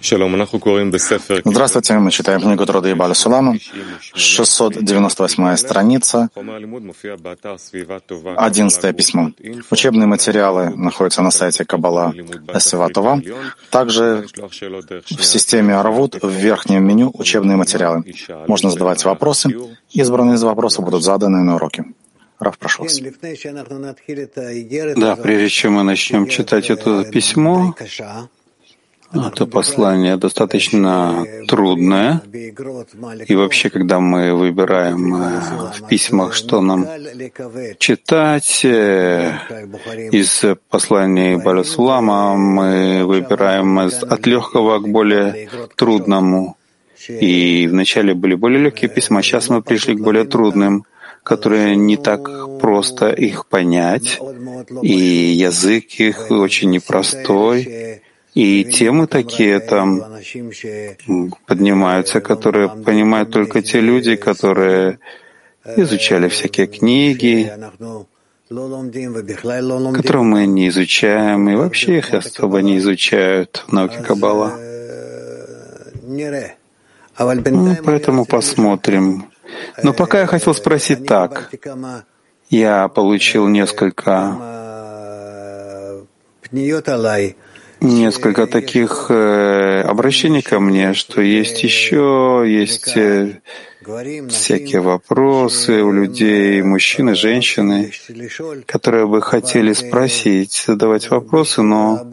Здравствуйте, мы читаем книгу Трода Ибаля Сулама, 698 страница, 11 письмо. Учебные материалы находятся на сайте Кабала Сиватова. Также в системе Арвуд в верхнем меню учебные материалы. Можно задавать вопросы. Избранные из вопросов будут заданы на уроке. Раф, прошу вас. Да, прежде чем мы начнем читать это письмо, это послание достаточно трудное. И вообще, когда мы выбираем э, в письмах, что нам читать, э, из посланий Балясулама мы выбираем от легкого к более трудному. И вначале были более легкие письма, сейчас мы пришли к более трудным, которые не так просто их понять, и язык их очень непростой, и темы такие там поднимаются, которые понимают только те люди, которые изучали всякие книги, которые мы не изучаем, и вообще их особо не изучают в науке Каббала. Ну, поэтому посмотрим. Но пока я хотел спросить так. Я получил несколько несколько таких э, обращений ко мне, что есть еще, есть э, всякие вопросы у людей, мужчины, женщины, которые бы хотели спросить, задавать вопросы, но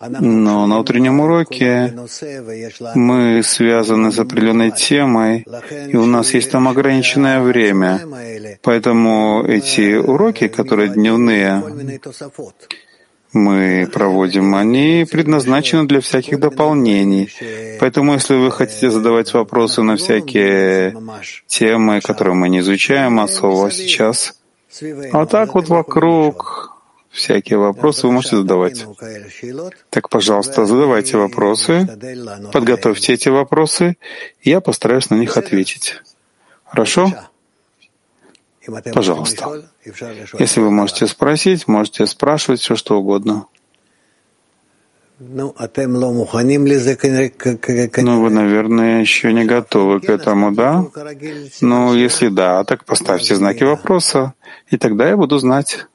но на утреннем уроке мы связаны с определенной темой, и у нас есть там ограниченное время. Поэтому эти уроки, которые дневные, мы проводим, они предназначены для всяких дополнений. Поэтому, если вы хотите задавать вопросы на всякие темы, которые мы не изучаем особо сейчас, а так вот вокруг всякие вопросы вы можете задавать. Так, пожалуйста, задавайте вопросы, подготовьте эти вопросы, и я постараюсь на них ответить. Хорошо? Пожалуйста. Если вы можете спросить, можете спрашивать все, что угодно. Ну, вы, наверное, еще не готовы к этому, да? Ну, если да, так поставьте знаки вопроса, и тогда я буду знать.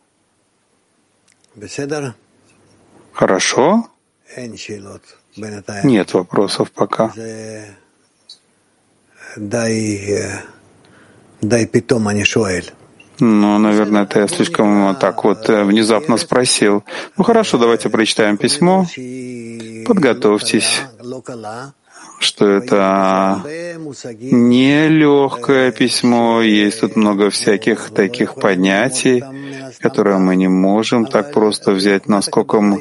Хорошо? Нет вопросов пока. Ну, наверное, это я слишком так вот э, внезапно спросил. Ну хорошо, давайте прочитаем письмо. Подготовьтесь. Что это? Нелегкое письмо, есть тут много всяких таких понятий, которые мы не можем так просто взять, насколько мы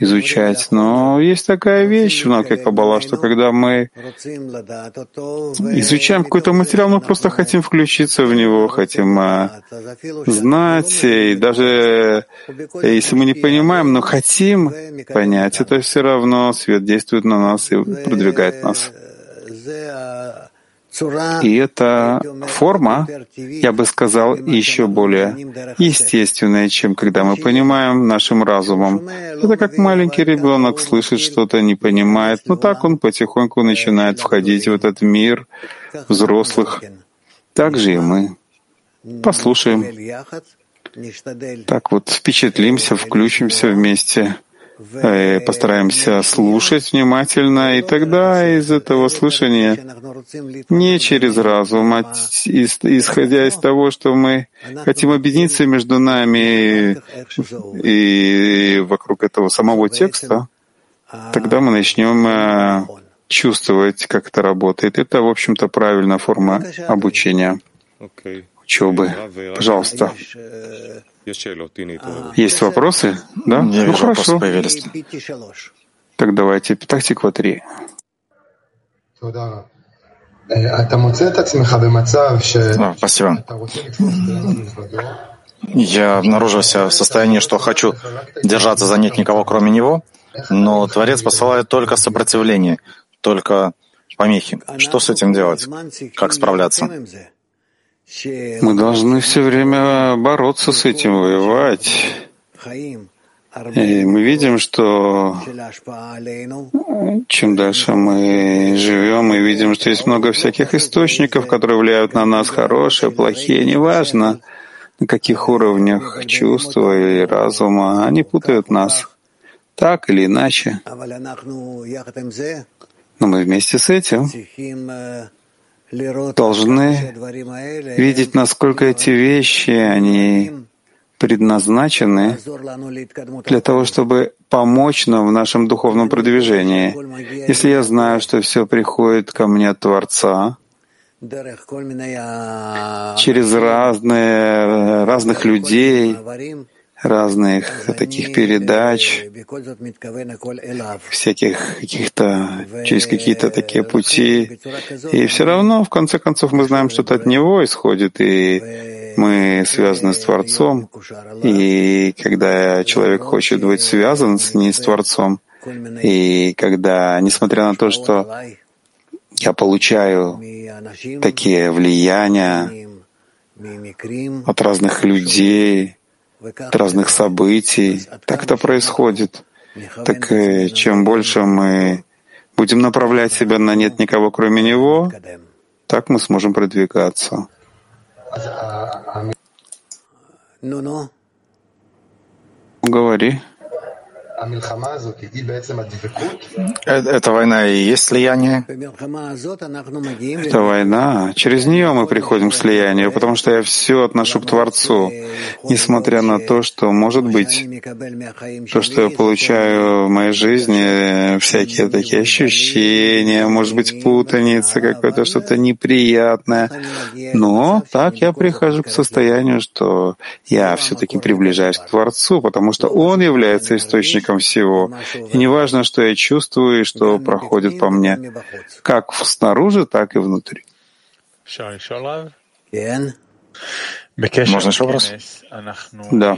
изучать. Но есть такая вещь в науке Каббала, что когда мы изучаем какой-то материал, мы просто хотим включиться в него, хотим а, знать, и даже если мы не понимаем, но хотим понять, это все равно свет действует на нас и продвигает нас. И эта форма, я бы сказал, еще более естественная, чем когда мы понимаем нашим разумом. Это как маленький ребенок слышит что-то, не понимает, но так он потихоньку начинает входить в этот мир взрослых. Так же и мы. Послушаем. Так вот, впечатлимся, включимся вместе. Э, постараемся слушать внимательно, и тогда из этого слушания не через разум, а исходя из того, что мы хотим объединиться между нами и вокруг этого самого текста, тогда мы начнем э, чувствовать, как это работает. Это, в общем-то, правильная форма обучения учебы. Пожалуйста. Есть вопросы? Да? Я ну вижу, хорошо. появились. Так давайте, тактика 3. Да, спасибо. Я обнаружил себя в состоянии, что хочу держаться за нет никого, кроме него, но Творец посылает только сопротивление, только помехи. Что с этим делать? Как справляться? Мы должны все время бороться с этим, воевать. И мы видим, что чем дальше мы живем, мы видим, что есть много всяких источников, которые влияют на нас, хорошие, плохие, неважно, на каких уровнях чувства или разума, они путают нас так или иначе. Но мы вместе с этим должны видеть, насколько эти вещи, они предназначены для того, чтобы помочь нам в нашем духовном продвижении. Если я знаю, что все приходит ко мне от Творца, через разные, разных людей, разных таких передач, всяких каких-то, через какие-то такие пути. И все равно, в конце концов, мы знаем, что это от него исходит, и мы связаны с Творцом. И когда человек хочет быть связан с ней, с Творцом, и когда, несмотря на то, что я получаю такие влияния от разных людей, от разных событий. Так это происходит. Так э, чем больше мы будем направлять себя на нет никого, кроме него, так мы сможем продвигаться. Говори. Э, эта война и есть слияние? Это война. Через нее мы приходим к слиянию, потому что я все отношу к Творцу, несмотря на то, что, может быть, то, что я получаю в моей жизни, всякие такие ощущения, может быть, путаница какое-то, что-то неприятное. Но так я прихожу к состоянию, что я все-таки приближаюсь к Творцу, потому что Он является источником источником всего. И не важно, что я чувствую и что проходит по мне, как снаружи, так и внутри. Можно еще вопрос? Да.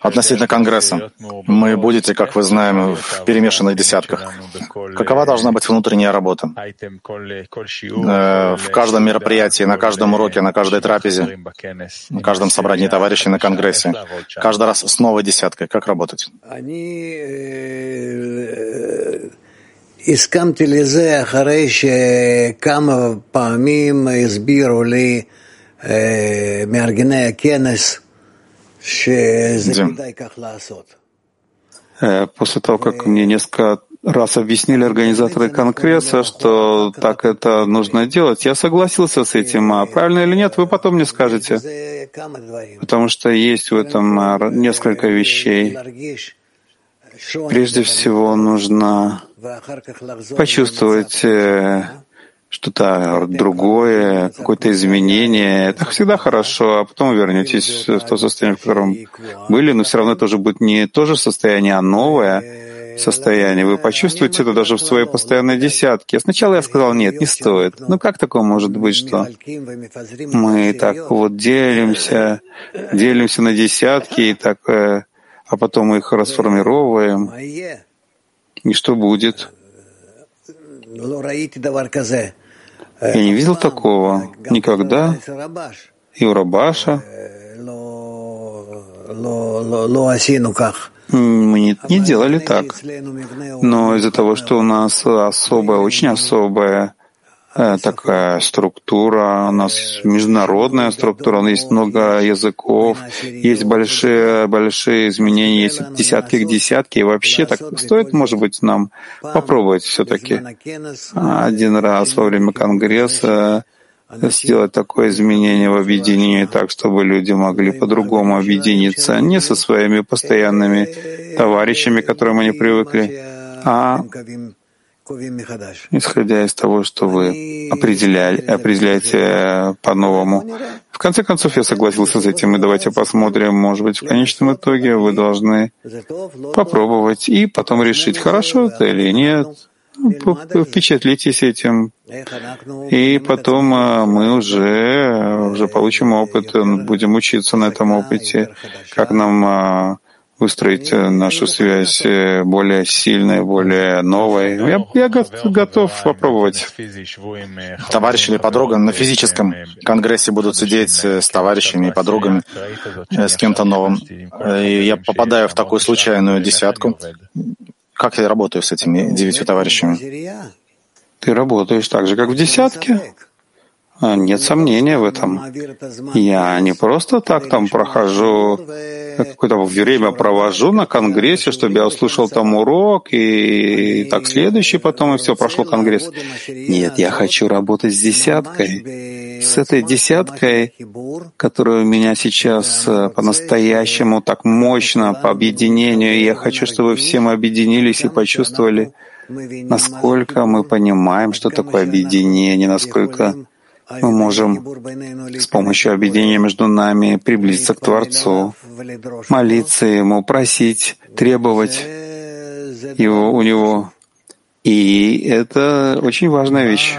Относительно Конгресса. Мы будете, как вы знаем, в перемешанных десятках. Какова должна быть внутренняя работа? Э, в каждом мероприятии, на каждом уроке, на каждой трапезе, на каждом собрании товарищей на Конгрессе. Каждый раз с новой десяткой. Как работать? הסכמתי לזה אחרי שכמה פעמים הסבירו לי Э, после того, как мне несколько раз объяснили организаторы Конгресса, что так это нужно делать, я согласился с этим. А правильно или нет, вы потом мне скажете. Потому что есть в этом а, несколько вещей. Прежде всего нужно почувствовать что-то другое, какое-то изменение. Это всегда хорошо, а потом вернетесь в то состояние, в котором были, но все равно это уже будет не то же состояние, а новое состояние. Вы почувствуете это даже в своей постоянной десятке. Сначала я сказал, нет, не стоит. Ну как такое может быть, что мы так вот делимся, делимся на десятки, и так, э, а потом мы их расформировываем. И что будет? Я не видел такого никогда. И у Рабаша. Мы не, не делали так. Но из-за того, что у нас особая, очень особая Э, такая структура, у нас международная структура, у нас есть много языков, есть большие, большие изменения, есть десятки к десятке, и вообще так стоит, может быть, нам попробовать все-таки один раз во время Конгресса сделать такое изменение в объединении так, чтобы люди могли по-другому объединиться, не со своими постоянными товарищами, к которым они привыкли, а исходя из того, что вы определяли, определяете по-новому. В конце концов, я согласился с этим, и давайте посмотрим, может быть, в конечном итоге вы должны попробовать и потом решить, хорошо это или нет, впечатлитесь этим, и потом э, мы уже, уже получим опыт, будем учиться на этом опыте, как нам э, выстроить э, нашу связь э, более сильной, более новой. Я, я готов попробовать. Товарищ или подруга на физическом конгрессе будут сидеть с товарищами и подругами, с кем-то новым. И я попадаю в такую случайную десятку. Как я работаю с этими девятью товарищами? Ты работаешь так же, как в десятке. А, нет сомнения в этом. Я не просто так там прохожу, какое-то время провожу на конгрессе, чтобы я услышал там урок, и так следующий потом, и все, прошел конгресс. Нет, я хочу работать с десяткой. С этой десяткой, которая у меня сейчас э, по-настоящему так мощно по объединению, я хочу, чтобы все мы объединились и почувствовали, насколько мы понимаем, что такое объединение, насколько мы можем с помощью объединения между нами приблизиться к Творцу, молиться Ему, просить, требовать его, у Него. И это очень важная вещь.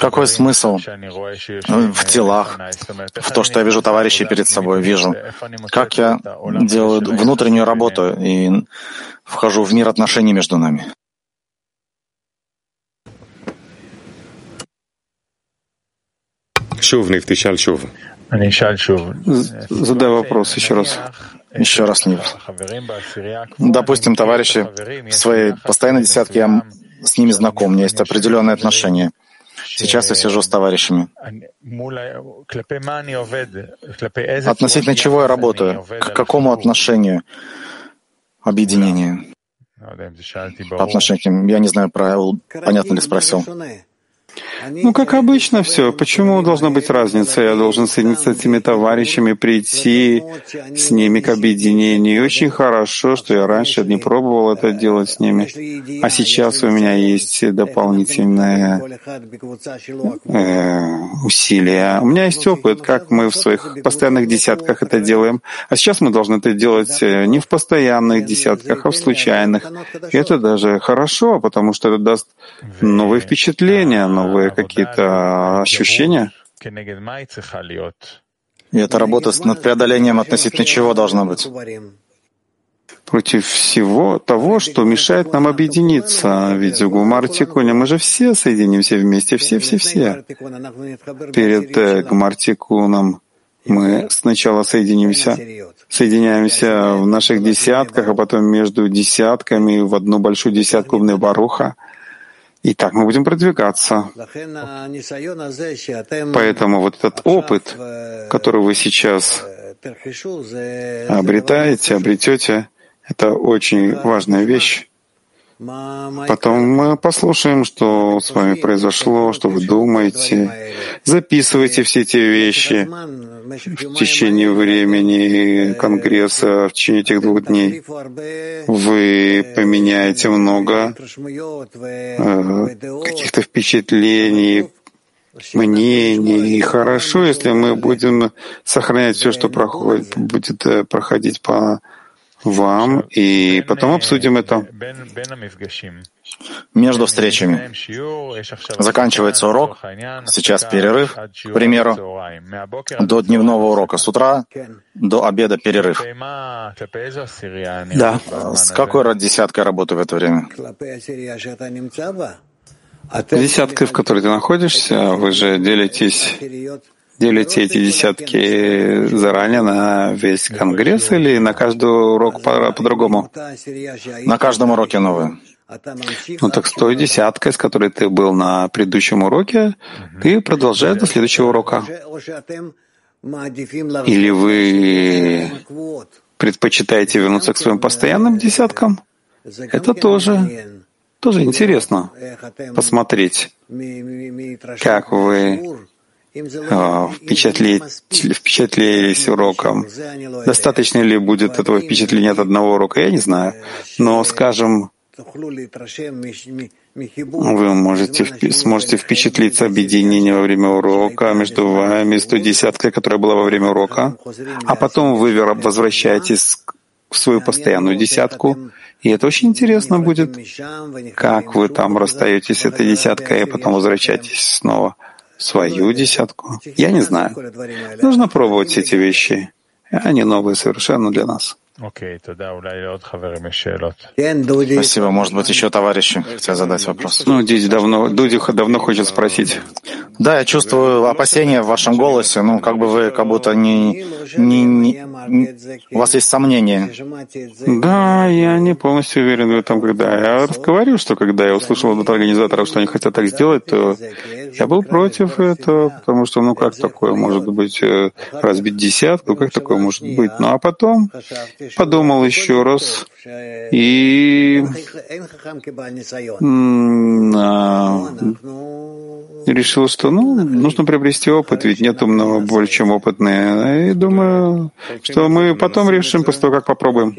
Какой смысл в телах, в то, что я вижу товарищей перед собой, вижу, как я делаю внутреннюю работу и вхожу в мир отношений между нами? Задай вопрос еще раз. Еще раз, Нив. Допустим, товарищи в своей постоянной десятке, я с ними знаком, у меня есть определенные отношения. Сейчас я сижу с товарищами. Относительно чего я работаю? К какому отношению объединения? По отношению к ним. Я не знаю, понятно ли спросил. Ну, как обычно все. Почему должна быть разница? Я должен соединиться с этими товарищами, прийти с ними к объединению. И очень хорошо, что я раньше не пробовал это делать с ними. А сейчас у меня есть дополнительные э, усилия. У меня есть опыт, как мы в своих постоянных десятках это делаем. А сейчас мы должны это делать э, не в постоянных десятках, а в случайных. И это даже хорошо, потому что это даст новые впечатления, новые какие-то ощущения? И эта работа над преодолением относительно чего должна быть? Против всего того, что мешает нам объединиться. Ведь в Гумартикуне мы же все соединимся вместе, все-все-все. Перед э, Гумартикуном мы сначала соединимся, соединяемся в наших десятках, а потом между десятками в одну большую десятку в Небаруха — и так мы будем продвигаться. Поэтому вот этот опыт, который вы сейчас обретаете, обретете, это очень важная вещь. Потом мы послушаем, что с вами произошло, что вы думаете. Записывайте все эти вещи в течение времени Конгресса, в течение этих двух дней. Вы поменяете много э, каких-то впечатлений, мнений. И хорошо, если мы будем сохранять все, что проходит, будет э, проходить по вам, и потом обсудим это. Между встречами заканчивается урок, сейчас перерыв, к примеру, до дневного урока с утра, до обеда перерыв. Да. С какой род десяткой работы в это время? Десяткой, в которой ты находишься, вы же делитесь делите эти десятки заранее на весь конгресс или на каждый урок по-другому? По на каждом уроке новые. Ну так с той десяткой, с которой ты был на предыдущем уроке, ты продолжаешь до следующего урока. Или вы предпочитаете вернуться к своим постоянным десяткам? Это тоже, тоже интересно посмотреть, как вы впечатлились уроком. Достаточно ли будет этого впечатления от одного урока, я не знаю. Но, скажем, вы можете, сможете впечатлиться объединением во время урока между вами, с той десяткой, которая была во время урока, а потом вы возвращаетесь в свою постоянную десятку, и это очень интересно будет, как вы там расстаетесь с этой десяткой, и потом возвращаетесь снова свою десятку. Я не знаю. Нужно пробовать эти вещи. Они новые совершенно для нас. Спасибо. Может быть, еще товарищи хотят задать вопрос. Ну, Диди давно, Дуди давно хочет спросить. Да, я чувствую опасения в вашем голосе. Ну, как бы вы как будто не, не, не, у вас есть сомнения. Да, я не полностью уверен в этом, когда я говорю, что когда я услышал от организаторов, что они хотят так сделать, то я был против этого, потому что, ну, как такое может быть э, разбить десятку, как такое может быть? Ну, а потом подумал еще раз и решил, что ну, нужно приобрести опыт, ведь нет умного больше, чем опытные. И думаю, что мы потом решим после того, как попробуем.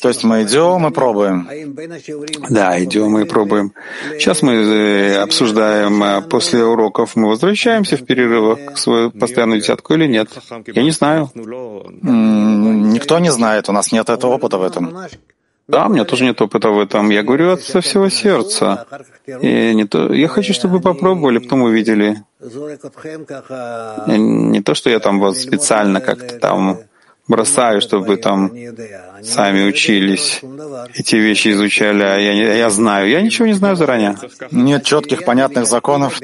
То есть мы идем и пробуем? Да, идем и пробуем. Сейчас мы э, обсуждаем, а после уроков мы возвращаемся в перерывах к свою постоянную десятку или нет. Я не знаю. Никто не знает, у нас нет этого опыта в этом. Да, у меня тоже нет опыта в этом. Я говорю от всего сердца. И не то, я хочу, чтобы вы попробовали, потом увидели. Не то, что я там вот специально как-то там бросаю, чтобы вы там сами учились, эти вещи изучали, а я, я знаю. Я ничего не знаю заранее. Нет четких, понятных законов?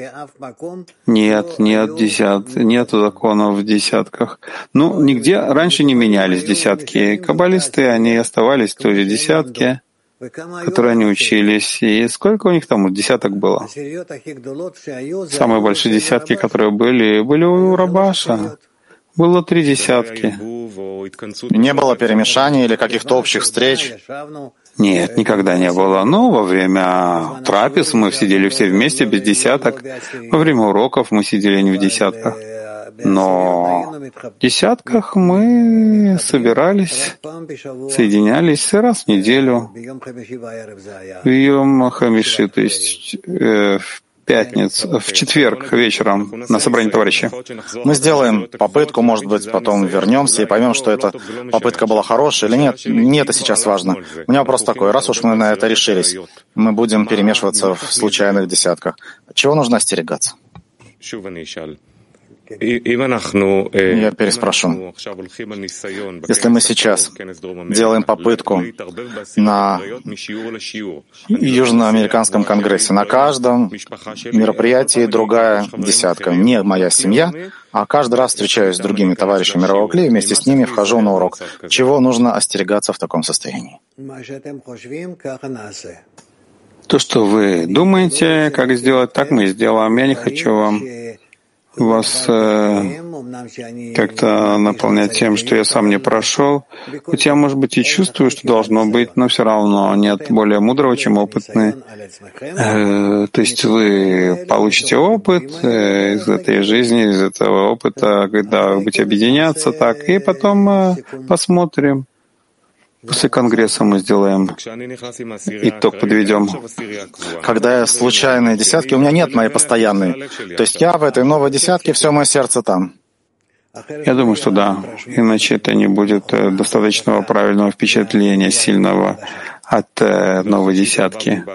Нет, нет десят, нет законов в десятках. Ну, нигде раньше не менялись десятки. Каббалисты, они оставались в той же десятке, которые они учились. И сколько у них там десяток было? Самые большие десятки, которые были, были у Рабаша. Было три десятки. Не было перемешаний или каких-то общих встреч? Нет, никогда не было. Но во время трапез мы сидели все вместе без десяток. Во время уроков мы сидели не в десятках. Но в десятках мы собирались, соединялись раз в неделю в Йом Хамиши, то есть э, в пятницу, в четверг вечером на собрании товарищей. Мы сделаем попытку, может быть, потом вернемся и поймем, что эта попытка была хорошая или нет. Не это сейчас важно. У меня вопрос такой. Раз уж мы на это решились, мы будем перемешиваться в случайных десятках. Чего нужно остерегаться? Я переспрошу. Если мы сейчас делаем попытку на Южноамериканском конгрессе, на каждом мероприятии другая десятка, не моя семья, а каждый раз встречаюсь с другими товарищами мирового клея, вместе с ними вхожу на урок. Чего нужно остерегаться в таком состоянии? То, что вы думаете, как сделать, так мы и сделаем. Я не хочу вам вас э, как-то наполнять тем, что я сам не прошел. Хоть я, может быть, и чувствую, что должно быть, но все равно нет более мудрого, чем опытный. Э, то есть вы получите опыт э, из этой жизни, из этого опыта, когда вы объединяться так, и потом э, посмотрим. После Конгресса мы сделаем итог, подведем. Когда я случайные десятки, у меня нет моей постоянной. То есть я в этой новой десятке, все мое сердце там. Я думаю, что да. Иначе это не будет э, достаточного правильного впечатления, сильного от э, новой десятки.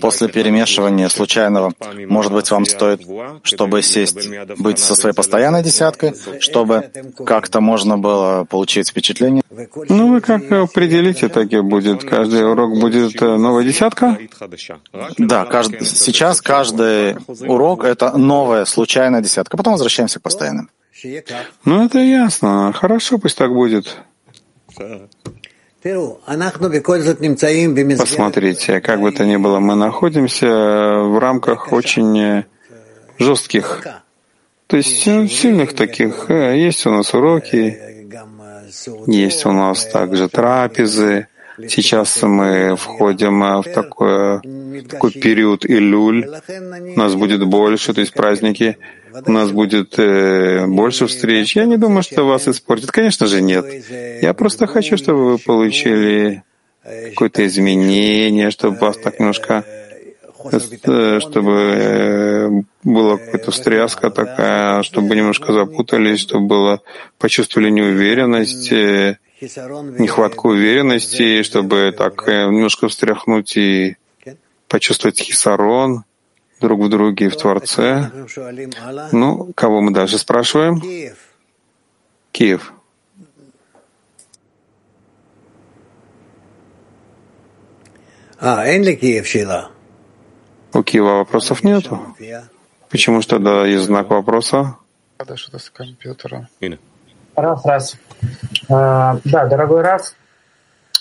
После перемешивания случайного, может быть, вам стоит, чтобы сесть, быть со своей постоянной десяткой, чтобы как-то можно было получить впечатление? Ну, вы как определите, так и будет. Каждый урок будет э, новая десятка? Да, каждый, сейчас каждый урок — это новая случайная десятка. Потом возвращаемся к постоянным. Ну, это ясно. Хорошо, пусть так будет. Посмотрите, как бы то ни было, мы находимся в рамках очень э, жестких, то есть э, сильных таких. Э, есть у нас уроки, есть у нас также трапезы. Сейчас мы входим в такой, такой период Илюль. У нас будет больше, то есть праздники у нас будет э, больше встреч. Я не думаю, что вас испортит. Конечно же, нет. Я просто хочу, чтобы вы получили какое-то изменение, чтобы вас так немножко э, чтобы э, была какая-то встряска такая, чтобы немножко запутались, чтобы было, почувствовали неуверенность, э, нехватку уверенности, чтобы так э, немножко встряхнуть и почувствовать хисарон друг в друге и в Творце. Ну, кого мы дальше спрашиваем? Киев. А, Энли Киев, Шила. У Киева вопросов нету. Почему что тогда есть знак вопроса? Раз, раз. А, да, дорогой раз.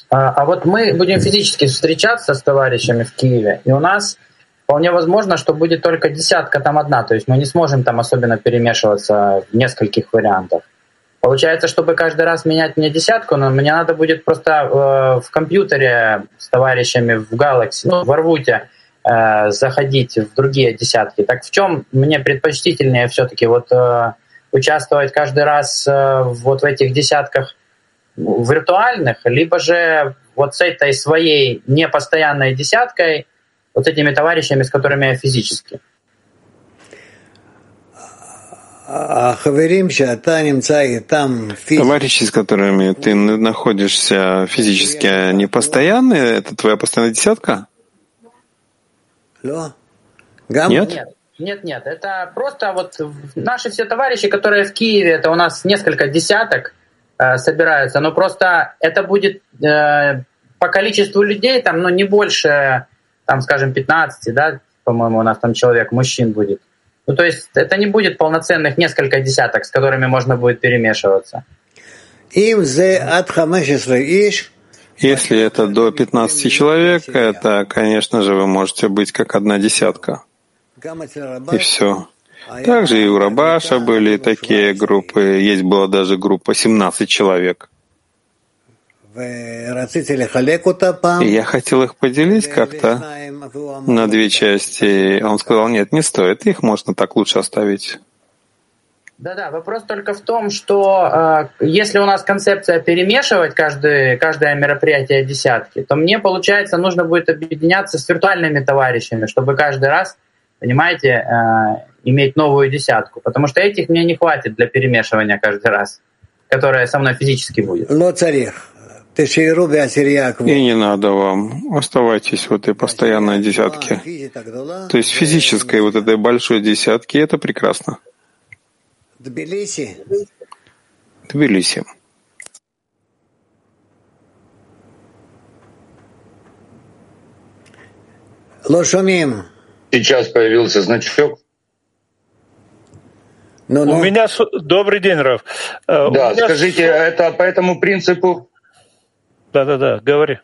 А, а вот мы будем физически встречаться с товарищами в Киеве, и у нас вполне возможно, что будет только десятка там одна, то есть мы не сможем там особенно перемешиваться в нескольких вариантах. Получается, чтобы каждый раз менять мне десятку, но мне надо будет просто э, в компьютере с товарищами в Galaxy, ну, в Арвуте, э, заходить в другие десятки. Так в чем мне предпочтительнее все-таки вот э, участвовать каждый раз э, вот в этих десятках виртуальных, либо же вот с этой своей непостоянной десяткой, вот этими товарищами, с которыми я физически? Товарищи, с которыми ты находишься физически, они постоянные? Это твоя постоянная десятка? Нет? Нет. Нет, нет, это просто вот наши все товарищи, которые в Киеве, это у нас несколько десяток э, собираются, но просто это будет э, по количеству людей, там, ну, не больше, там, скажем, 15, да, по-моему, у нас там человек, мужчин будет. Ну, то есть это не будет полноценных несколько десяток, с которыми можно будет перемешиваться. Если это до 15 человек, это, конечно же, вы можете быть как одна десятка. И все. Также и у Рабаша были такие группы, есть была даже группа 17 человек. И я хотел их поделить как-то на две части. Он сказал, нет, не стоит, их можно так лучше оставить. Да-да, вопрос только в том, что э, если у нас концепция перемешивать каждое, каждое мероприятие десятки, то мне, получается, нужно будет объединяться с виртуальными товарищами, чтобы каждый раз, понимаете, э, иметь новую десятку. Потому что этих мне не хватит для перемешивания каждый раз, которая со мной физически будет. Но царих. И не надо вам. Оставайтесь в этой постоянной десятке. То есть физической вот этой большой десятки, это прекрасно. Тбилиси. Тбилиси. Лошумим. Сейчас появился значок. Ну, ну. У меня добрый день, Раф. Э, да, скажите, это по этому принципу да-да-да, говори.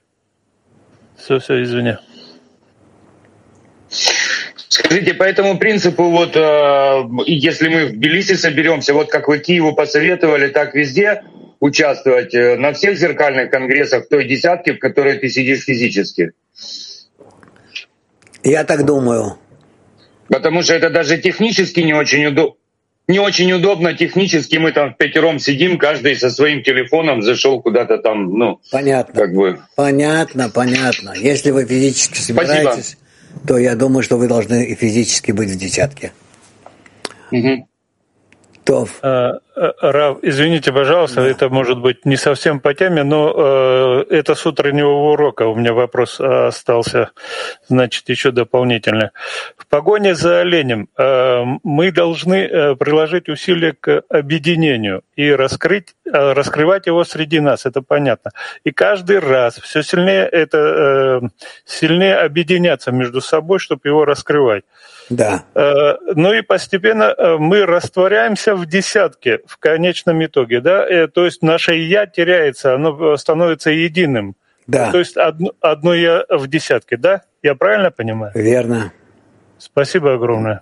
Все, все, извини. Скажите, по этому принципу, вот э, если мы в Тбилиси соберемся, вот как вы Киеву посоветовали, так везде участвовать э, на всех зеркальных конгрессах в той десятке, в которой ты сидишь физически? Я так думаю. Потому что это даже технически не очень удобно не очень удобно технически, мы там в пятером сидим, каждый со своим телефоном зашел куда-то там, ну, понятно, как бы. Понятно, понятно. Если вы физически собираетесь, Спасибо. то я думаю, что вы должны и физически быть в десятке. Угу. Тов. Э, Рав, извините, пожалуйста, да. это может быть не совсем по теме, но э, это с утреннего урока. У меня вопрос остался, значит, еще дополнительно. В погоне за оленем э, мы должны приложить усилия к объединению и раскрыть, раскрывать его среди нас, это понятно. И каждый раз все сильнее это э, сильнее объединяться между собой, чтобы его раскрывать. Да. Э, ну и постепенно э, мы растворяемся в десятке в конечном итоге, да, э, то есть наше «я» теряется, оно становится единым. Да. То есть одно, одно «я» в десятке, да? Я правильно понимаю? Верно. Спасибо огромное.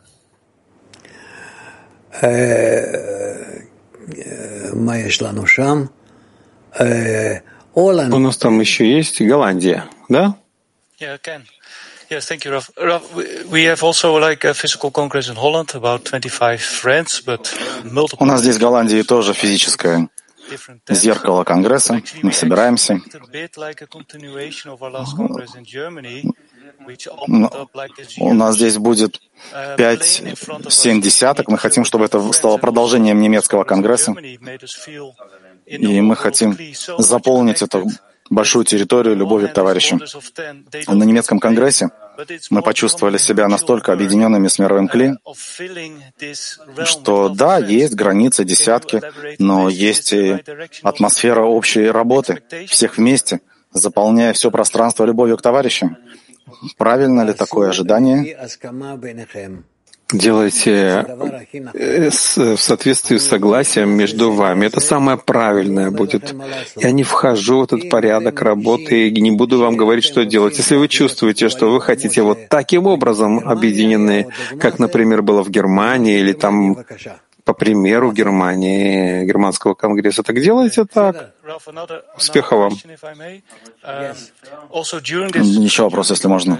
У нас там еще есть Голландия, да? Yeah, can. Yes, thank you, Ralph. Ralph, we have also like a physical congress in Holland, about 25 friends, but multiple... У нас здесь в Голландии тоже физическое зеркало Конгресса. Мы собираемся. У нас здесь будет 5-7 десяток. Мы хотим, чтобы это стало продолжением немецкого Конгресса. И мы хотим заполнить это большую территорию любовью к товарищу. На немецком конгрессе мы почувствовали себя настолько объединенными с мировым Кли, что да, есть границы, десятки, но есть и атмосфера общей работы, всех вместе, заполняя все пространство любовью к товарищам. Правильно ли такое ожидание? Делайте э, в соответствии с согласием между вами. Это самое правильное будет. Я не вхожу в этот порядок работы и не буду вам говорить, что делать. Если вы чувствуете, что вы хотите вот таким образом объединены, как, например, было в Германии или там по примеру Германии, Германского конгресса. Так делайте так. Успеха вам. Еще вопрос, если можно.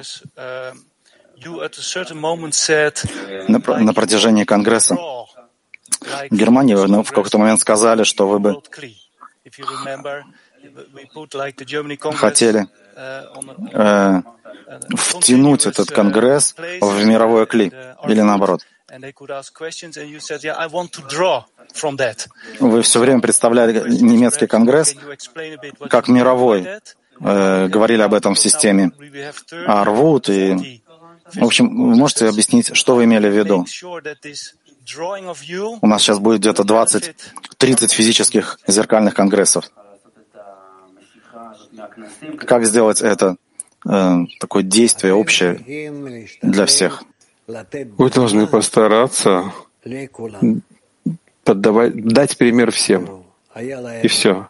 На, протяжении Конгресса в Германии ну, в какой-то момент сказали, что вы бы хотели э, втянуть этот Конгресс в мировое кли, или наоборот. Вы все время представляли немецкий Конгресс как мировой, э, говорили об этом в системе Арвуд и в общем, вы можете объяснить, что вы имели в виду? У нас сейчас будет где-то 20-30 физических зеркальных конгрессов. Как сделать это э, такое действие общее для всех? Вы должны постараться поддавать, дать пример всем. И все.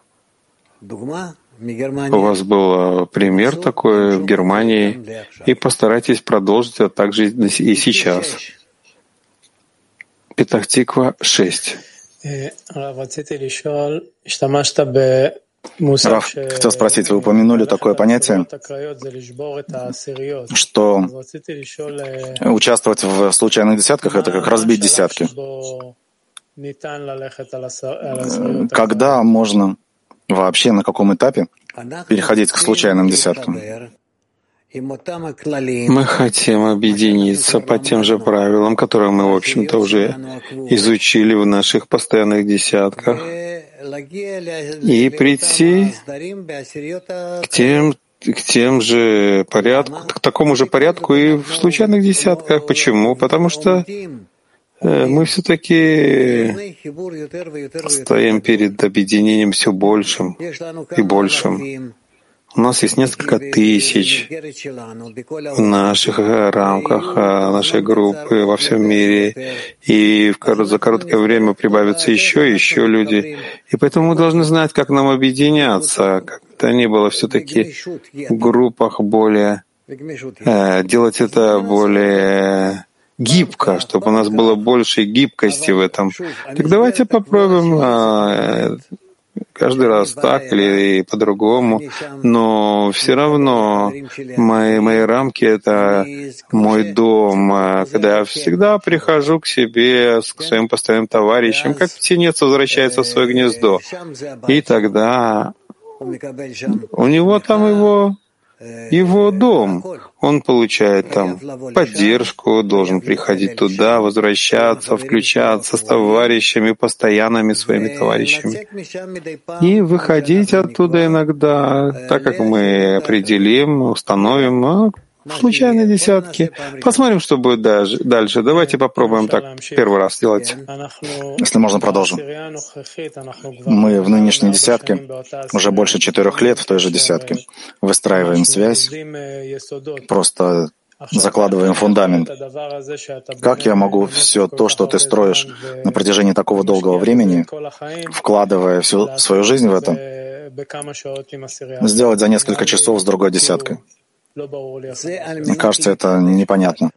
У вас был пример такой в Германии, и постарайтесь продолжить это также и сейчас. Петахтиква 6. Раф, хотел спросить, вы упомянули такое понятие, что участвовать в случайных десятках — это как разбить десятки. Когда можно вообще на каком этапе переходить к случайным десяткам? Мы хотим объединиться по тем же правилам, которые мы, в общем-то, уже изучили в наших постоянных десятках, и прийти к тем, к тем же порядку, к такому же порядку и в случайных десятках. Почему? Потому что мы все-таки стоим перед объединением все большим и большим. У нас есть несколько тысяч в наших рамках нашей группы во всем мире, и за короткое время прибавятся еще и еще люди. И поэтому мы должны знать, как нам объединяться, как то ни было все-таки в группах более, э, делать это более гибко, чтобы у нас было больше гибкости в этом. Так давайте попробуем а, каждый раз так или по-другому, но все равно мои, мои рамки — это мой дом, а, когда я всегда прихожу к себе, к своим постоянным товарищам, как птенец возвращается в свое гнездо. И тогда у него там его его дом. Он получает там поддержку, должен приходить туда, возвращаться, включаться с товарищами, постоянными своими товарищами. И выходить оттуда иногда, так как мы определим, установим, а случайные десятки. Посмотрим, что будет дальше. Давайте попробуем так первый раз сделать. Если можно, продолжим. Мы в нынешней десятке уже больше четырех лет в той же десятке. Выстраиваем связь, просто закладываем фундамент. Как я могу все то, что ты строишь на протяжении такого долгого времени, вкладывая всю свою жизнь в это, сделать за несколько часов с другой десяткой? Мне кажется, это непонятно.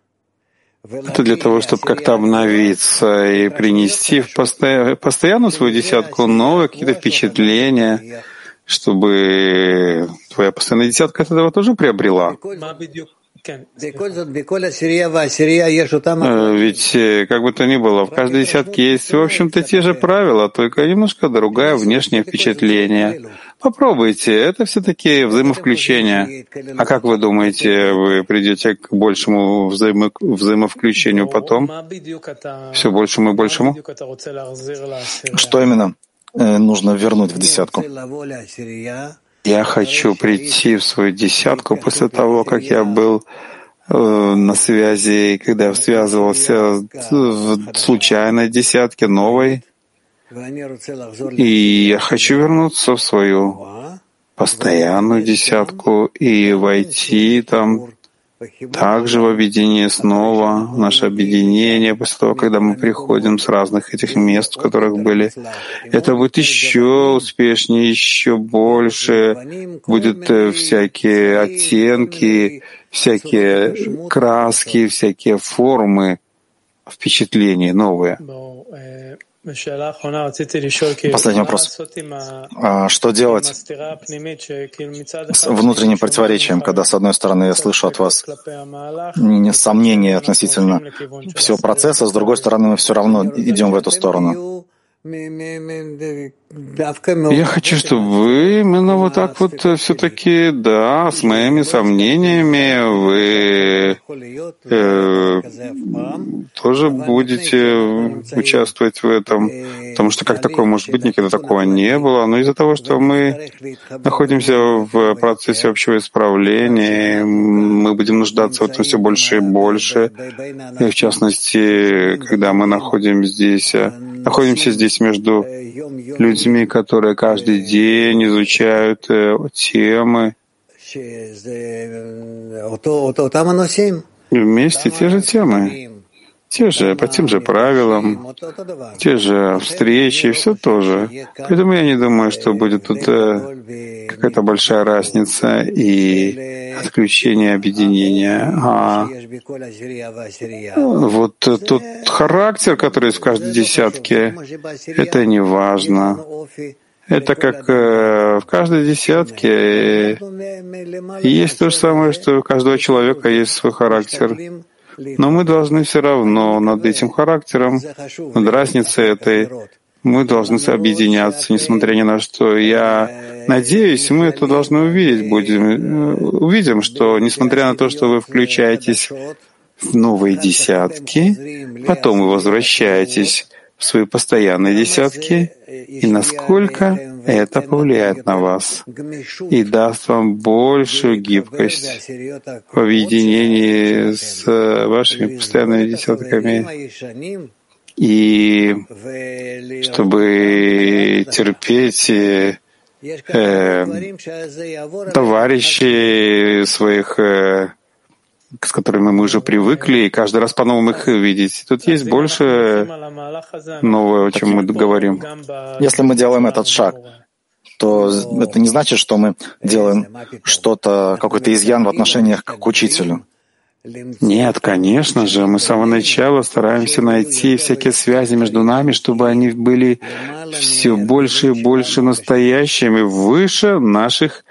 Это для того, чтобы как-то обновиться и принести в постоянно, постоянно свою десятку новые какие-то впечатления, чтобы твоя постоянная десятка от этого тоже приобрела. Э, ведь, э, как бы то ни было, в каждой десятке есть, в общем-то, те же правила, только немножко другое внешнее впечатление. Попробуйте, это все-таки взаимовключение. А как вы думаете, вы придете к большему взаимо взаимовключению потом? Все большему и большему? Что именно э, нужно вернуть в десятку? Я хочу прийти в свою десятку после того, как я был э, на связи, когда я связывался в случайной десятке, новой. И я хочу вернуться в свою постоянную десятку и войти там также в объединение снова, в наше объединение, после того, когда мы приходим с разных этих мест, в которых были, это будет еще успешнее, еще больше, будет э, всякие оттенки, всякие краски, всякие формы впечатлений новые. Последний вопрос. А что делать с внутренним противоречием, когда, с одной стороны, я слышу от вас сомнения относительно всего процесса, с другой стороны, мы все равно идем в эту сторону? Я хочу, чтобы вы именно вот так вот э, все-таки, да, с моими сомнениями вы э, тоже будете участвовать в этом, потому что как такое может быть, никогда такого не было. Но из-за того, что мы находимся в процессе общего исправления, мы будем нуждаться в этом все больше и больше. И в частности, когда мы находим здесь, э, находимся здесь между людьми, которые каждый день изучают э, темы, вместе те же темы, те же, по тем же правилам, те же встречи, все тоже. Поэтому я не думаю, что будет тут э, какая-то большая разница и отключение объединения. А вот тот характер, который есть в каждой десятке, это не важно. Это как э, в каждой десятке есть то же самое, что у каждого человека есть свой характер. Но мы должны все равно над этим характером, над разницей этой, мы должны объединяться, несмотря ни на что. Я надеюсь, мы это должны увидеть будем. Э, увидим, что несмотря на то, что вы включаетесь в новые десятки, потом вы возвращаетесь в свои постоянные десятки, и насколько это повлияет на вас и даст вам большую гибкость в объединении с вашими постоянными десятками. И чтобы терпеть э, товарищей своих э, с которыми мы уже привыкли, и каждый раз по-новому их видеть. Тут есть больше нового, о чем мы говорим. Если мы делаем этот шаг, то это не значит, что мы делаем что-то, какой-то изъян в отношениях к учителю. Нет, конечно же, мы с самого начала стараемся найти всякие связи между нами, чтобы они были все больше и больше настоящими, выше наших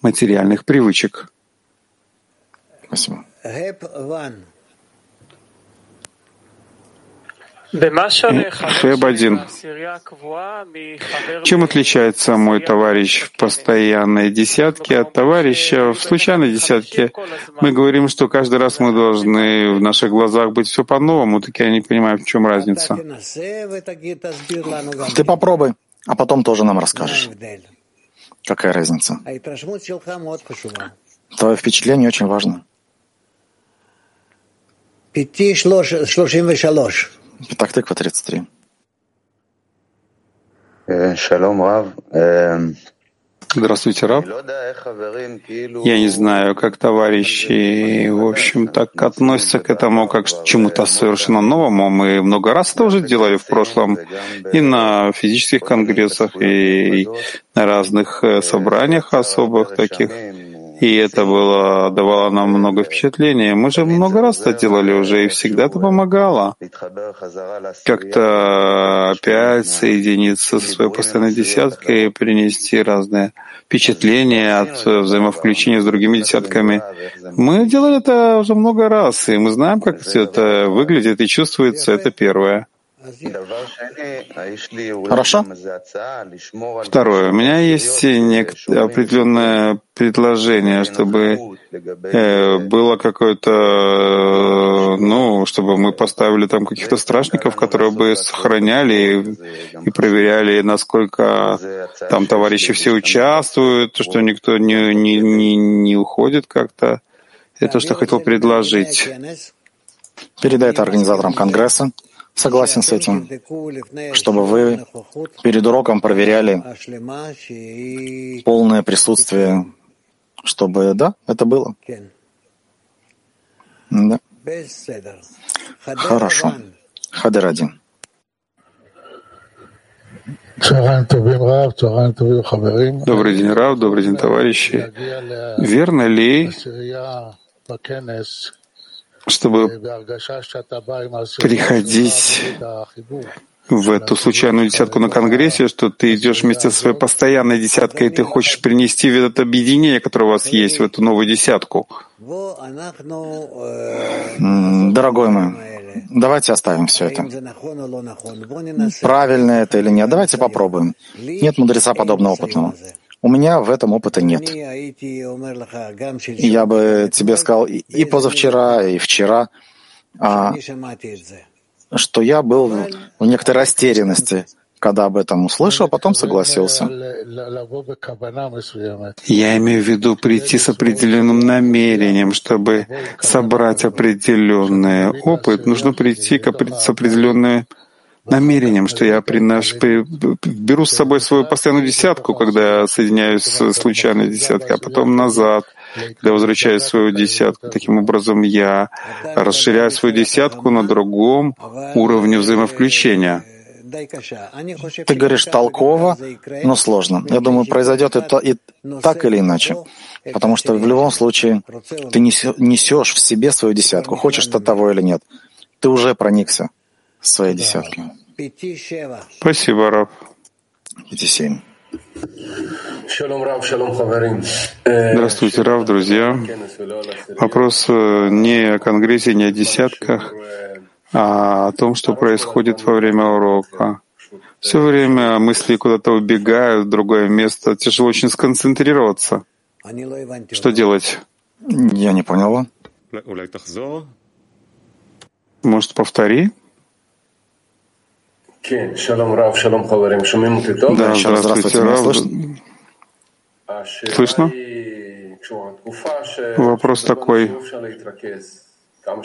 материальных привычек. Спасибо. Хэб один. Чем отличается мой товарищ в постоянной десятке от товарища в случайной десятке? Мы говорим, что каждый раз мы должны в наших глазах быть все по-новому, так я не понимаю, в чем разница. Ты попробуй, а потом тоже нам расскажешь. Какая разница? Твое впечатление очень важно. Пятак тыква 33. Здравствуйте, Раб. Я не знаю, как товарищи, в общем, так относятся к этому как к чему-то совершенно новому. Мы много раз это уже делали в прошлом и на физических конгрессах, и на разных э, собраниях особых таких. И это было, давало нам много впечатлений. Мы же много раз это делали уже, и всегда это помогало. Как-то опять соединиться со своей постоянной десяткой и принести разные впечатления от взаимовключения с другими десятками. Мы делали это уже много раз, и мы знаем, как все это выглядит и чувствуется. Это первое. Хорошо. Второе. У меня есть определенное предложение, чтобы э, было какое-то, ну, чтобы мы поставили там каких-то страшников, которые бы сохраняли и, и проверяли, насколько там товарищи все участвуют, что никто не, не, не, не уходит как-то. Это что хотел предложить. Передай это организаторам Конгресса Согласен с этим, чтобы вы перед уроком проверяли полное присутствие, чтобы, да, это было. Да. Хорошо. Хадер один. Добрый день, Рав, добрый день, товарищи. Верно ли, чтобы приходить в эту случайную десятку на Конгрессе, что ты идешь вместе со своей постоянной десяткой, и ты хочешь принести в это объединение, которое у вас есть, в эту новую десятку. Дорогой мой, давайте оставим все это. Правильно это или нет, давайте попробуем. Нет мудреца подобного опытного. У меня в этом опыта нет. Я бы тебе сказал и позавчера, и вчера, а, что я был в некоторой растерянности, когда об этом услышал, а потом согласился. Я имею в виду прийти с определенным намерением, чтобы собрать определенный опыт. Нужно прийти с определенной намерением, что я принош... беру с собой свою постоянную десятку, когда соединяюсь с случайной десяткой, а потом назад, когда возвращаюсь в свою десятку. Таким образом, я расширяю свою десятку на другом уровне взаимовключения. Ты говоришь толково, но сложно. Я думаю, произойдет это и так или иначе. Потому что в любом случае ты несешь в себе свою десятку, хочешь ты того или нет. Ты уже проникся своей десятки. Спасибо, Раб. Пяти семь. Здравствуйте, Рав, друзья. Вопрос э, не о Конгрессе, не о десятках, а о том, что происходит во время урока. Все время мысли куда-то убегают в другое место. Тяжело очень сконцентрироваться. Что делать? Я не поняла. Может, повтори? Да, здравствуйте, Рав. Слышно? Вопрос такой.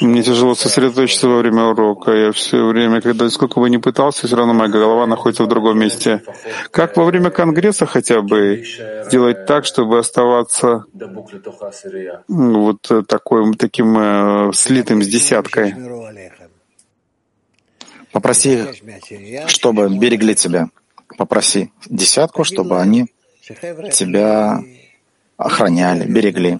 Мне тяжело сосредоточиться во время урока. Я все время, когда сколько бы ни пытался, все равно моя голова находится в другом месте. Как во время конгресса хотя бы сделать так, чтобы оставаться вот такой, таким э, слитым с десяткой? Попроси, чтобы берегли тебя. Попроси десятку, чтобы они тебя охраняли, берегли.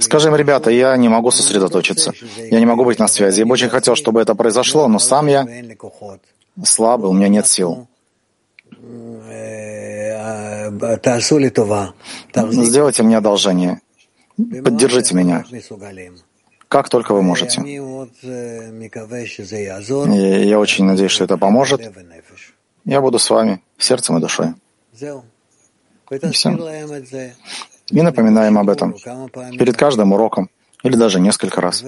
Скажи им, ребята, я не могу сосредоточиться, я не могу быть на связи. Я бы очень хотел, чтобы это произошло, но сам я слабый, у меня нет сил. Сделайте мне одолжение. Поддержите меня как только вы можете. И я очень надеюсь, что это поможет. Я буду с вами сердцем и душой. И все. И напоминаем об этом перед каждым уроком или даже несколько раз.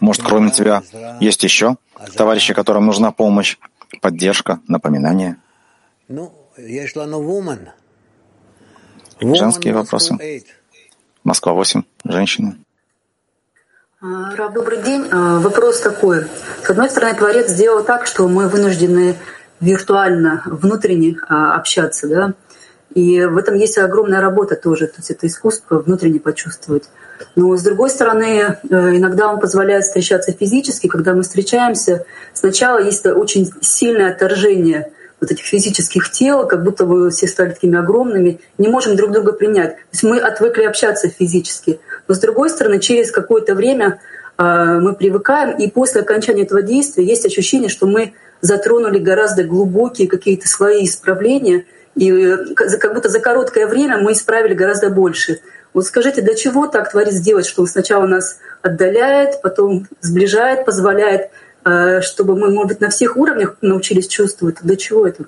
Может, кроме тебя есть еще товарищи, которым нужна помощь, поддержка, напоминание? Женские вопросы. Москва 8. Женщины. А, Раб, добрый день. А, вопрос такой. С одной стороны, Творец сделал так, что мы вынуждены виртуально, внутренне а, общаться, да, и в этом есть огромная работа тоже, то есть это искусство внутренне почувствовать. Но с другой стороны, э, иногда он позволяет встречаться физически. Когда мы встречаемся, сначала есть очень сильное отторжение вот этих физических тел, как будто бы все стали такими огромными, не можем друг друга принять. То есть мы отвыкли общаться физически. Но с другой стороны, через какое-то время э, мы привыкаем, и после окончания этого действия есть ощущение, что мы затронули гораздо глубокие какие-то слои исправления, и э, как будто за короткое время мы исправили гораздо больше. Вот скажите, для чего так Творец делать, что он сначала нас отдаляет, потом сближает, позволяет чтобы мы, может быть, на всех уровнях научились чувствовать. Для чего это?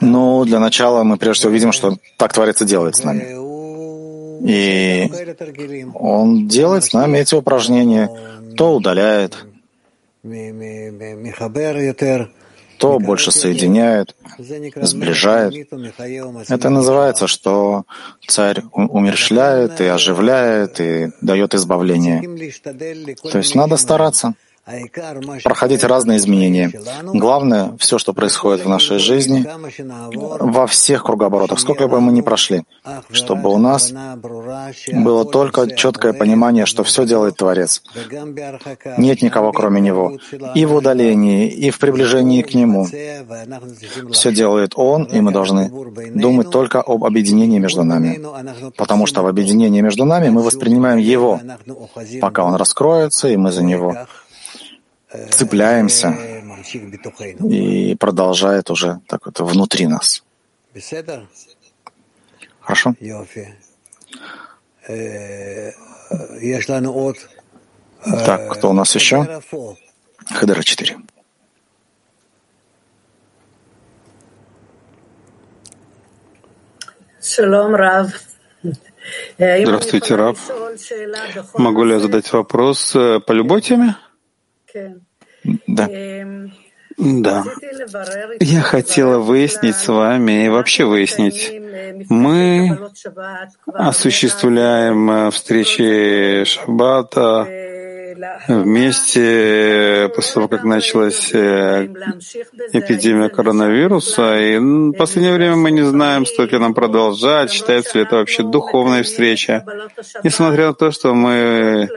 Ну, для начала мы прежде всего видим, что так Творец и делает с нами. И Он делает с нами эти упражнения, то удаляет, что больше соединяет, сближает. Это называется, что царь умерщвляет и оживляет и дает избавление. То есть надо стараться проходить разные изменения. Главное, все, что происходит в нашей жизни, во всех кругооборотах, сколько бы мы ни прошли, чтобы у нас было только четкое понимание, что все делает Творец. Нет никого, кроме Него. И в удалении, и в приближении к Нему. Все делает Он, и мы должны думать только об объединении между нами. Потому что в объединении между нами мы воспринимаем Его, пока Он раскроется, и мы за Него цепляемся и продолжает уже так вот внутри нас. Хорошо? Так, кто у нас еще? Хедера 4. Здравствуйте, Рав. Могу ли я задать вопрос э, по любой теме? Да. Да. Я хотела выяснить с вами и вообще выяснить. Мы осуществляем э, встречи Шаббата вместе после того, как началась э, эпидемия коронавируса. И в последнее время мы не знаем, стоит ли нам продолжать, считается ли это вообще духовная встреча. Несмотря на то, что мы э,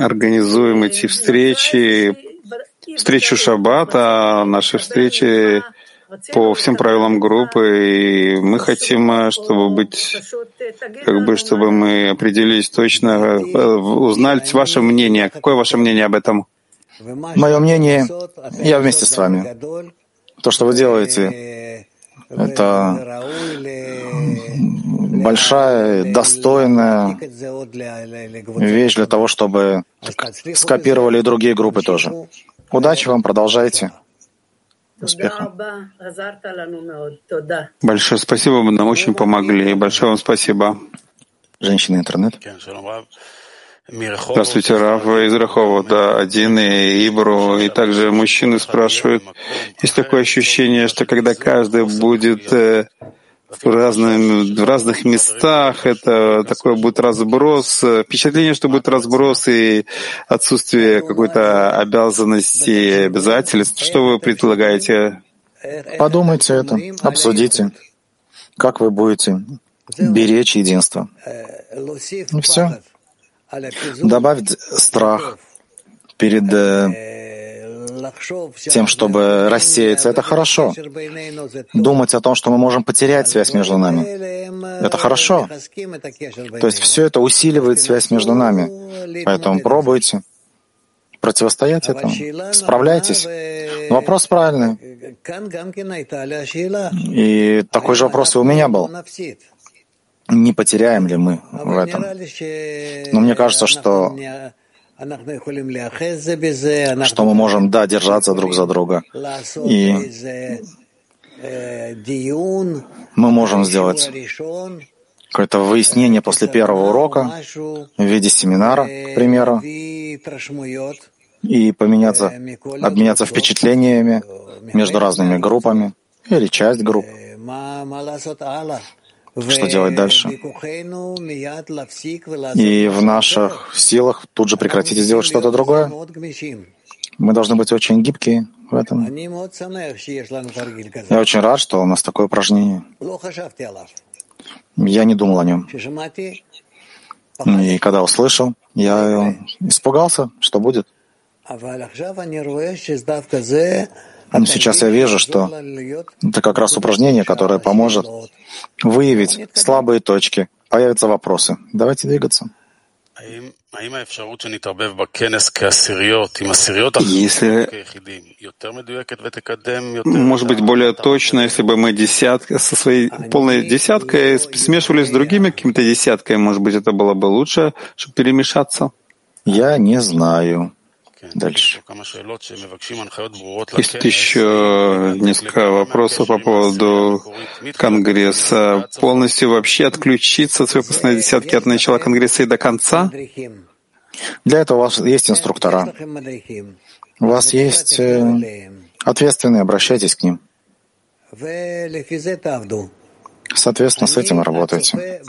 организуем эти встречи, встречу Шаббата, наши встречи по всем правилам группы, и мы хотим, э, чтобы быть, как бы, чтобы мы определились точно, э, узнали ваше мнение. Какое ваше мнение об этом? Мое мнение, я вместе с вами. То, что вы делаете, это большая, достойная вещь для того, чтобы скопировали и другие группы тоже. Удачи вам, продолжайте успеха. Большое спасибо, вы нам очень помогли. Большое вам спасибо. Женщина интернет. Здравствуйте, Раф из Рахова, да, один и Ибру, и также мужчины спрашивают. Есть такое ощущение, что когда каждый будет э, в, разным, в разных местах. Это такой будет разброс, впечатление, что будет разброс и отсутствие какой-то обязанности, обязательств. Что вы предлагаете? Подумайте это, обсудите, как вы будете беречь единство. Все. Добавить страх перед э, тем, чтобы рассеяться, это хорошо. Думать о том, что мы можем потерять связь между нами, это хорошо. То есть все это усиливает связь между нами. Поэтому пробуйте противостоять этому. Справляйтесь. Но вопрос правильный. И такой же вопрос и у меня был. Не потеряем ли мы в этом? Но мне кажется, что что мы можем, да, держаться друг за друга. И мы можем сделать какое-то выяснение после первого урока в виде семинара, к примеру, и поменяться, обменяться впечатлениями между разными группами или часть групп что делать дальше. И в наших силах тут же прекратить и сделать что-то другое. Мы должны быть очень гибкие в этом. Я очень рад, что у нас такое упражнение. Я не думал о нем. И когда услышал, я испугался, что будет. Но сейчас я вижу, что это как раз упражнение, которое поможет выявить слабые точки. Появятся вопросы. Давайте двигаться. Если, может быть, более точно, если бы мы десятка со своей полной десяткой смешивались с другими какими-то десятками, может быть, это было бы лучше, чтобы перемешаться? Я не знаю. Дальше. Есть еще несколько вопросов по поводу Конгресса. Полностью вообще отключиться от своей постоянной десятки от начала Конгресса и до конца? Для этого у вас есть инструктора. У вас есть э, ответственные, обращайтесь к ним. Соответственно, с этим работайте.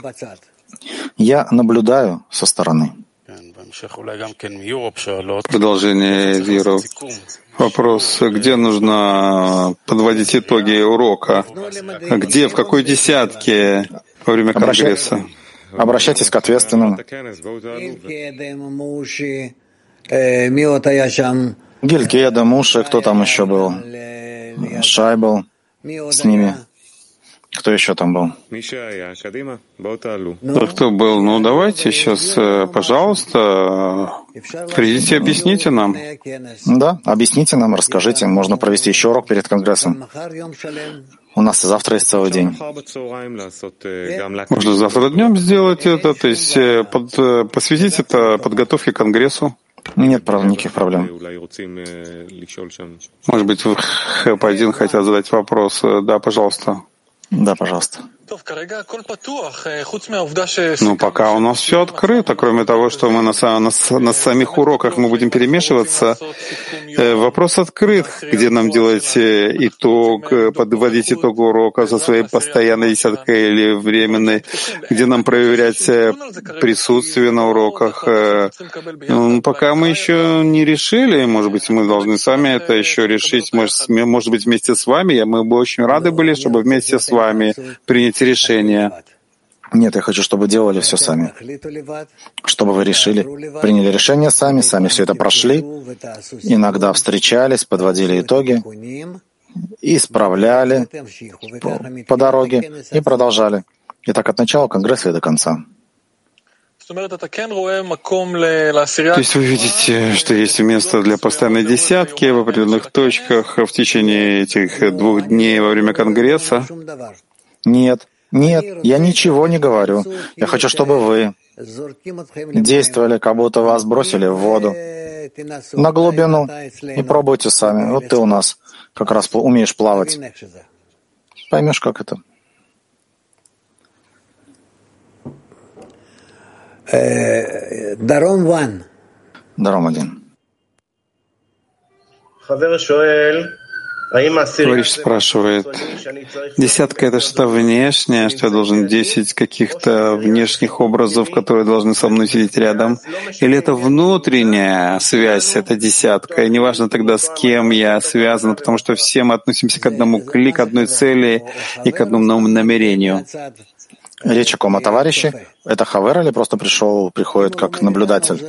Я наблюдаю со стороны. Продолжение Юров. Вопрос, где нужно подводить итоги урока? Где, в какой десятке во время Конгресса? Обращайтесь к ответственным. Гилькеда, Муши, кто там еще был? Шай был с ними. Кто еще там был? Да, кто был? Ну, давайте сейчас, э, пожалуйста, придите, объясните нам. Да, объясните нам, расскажите. Можно провести еще урок перед Конгрессом. У нас завтра есть целый день. Можно завтра днем сделать это, то есть э, под, э, посвятить это подготовке к Конгрессу. Нет прав, никаких проблем. Может быть, в ХЭП-1 хотят задать вопрос. Да, пожалуйста. Да, пожалуйста. Ну, пока у нас все открыто, кроме того, что мы на, на, на самих уроках мы будем перемешиваться. Э, вопрос открыт, где нам делать э, итог, э, подводить итог урока со своей постоянной десяткой или временной, где нам проверять присутствие на уроках. Ну, пока мы еще не решили, может быть, мы должны сами это еще решить, может, может быть, вместе с вами. Мы бы очень рады были, чтобы вместе с вами принять эти решения. Нет, я хочу, чтобы делали все сами. Чтобы вы решили, приняли решение сами, сами все это прошли, иногда встречались, подводили итоги, исправляли по, по дороге и продолжали. И так от начала Конгресса и до конца. То есть вы видите, что есть место для постоянной десятки в определенных точках в течение этих двух дней во время Конгресса? Нет, нет, я ничего не говорю. Я хочу, чтобы вы действовали, как будто вас бросили в воду, на глубину, и пробуйте сами. Вот ты у нас как раз умеешь плавать. Поймешь, как это. Даром Ван. Даром один. Товарищ спрашивает, десятка — это что внешнее, что я должен десять каких-то внешних образов, которые должны со мной сидеть рядом? Или это внутренняя связь, это десятка? И неважно тогда, с кем я связан, потому что все мы относимся к одному кли, к одной цели и к одному намерению. Речь о ком? О товарище? Это Хавер или просто пришел, приходит как наблюдатель?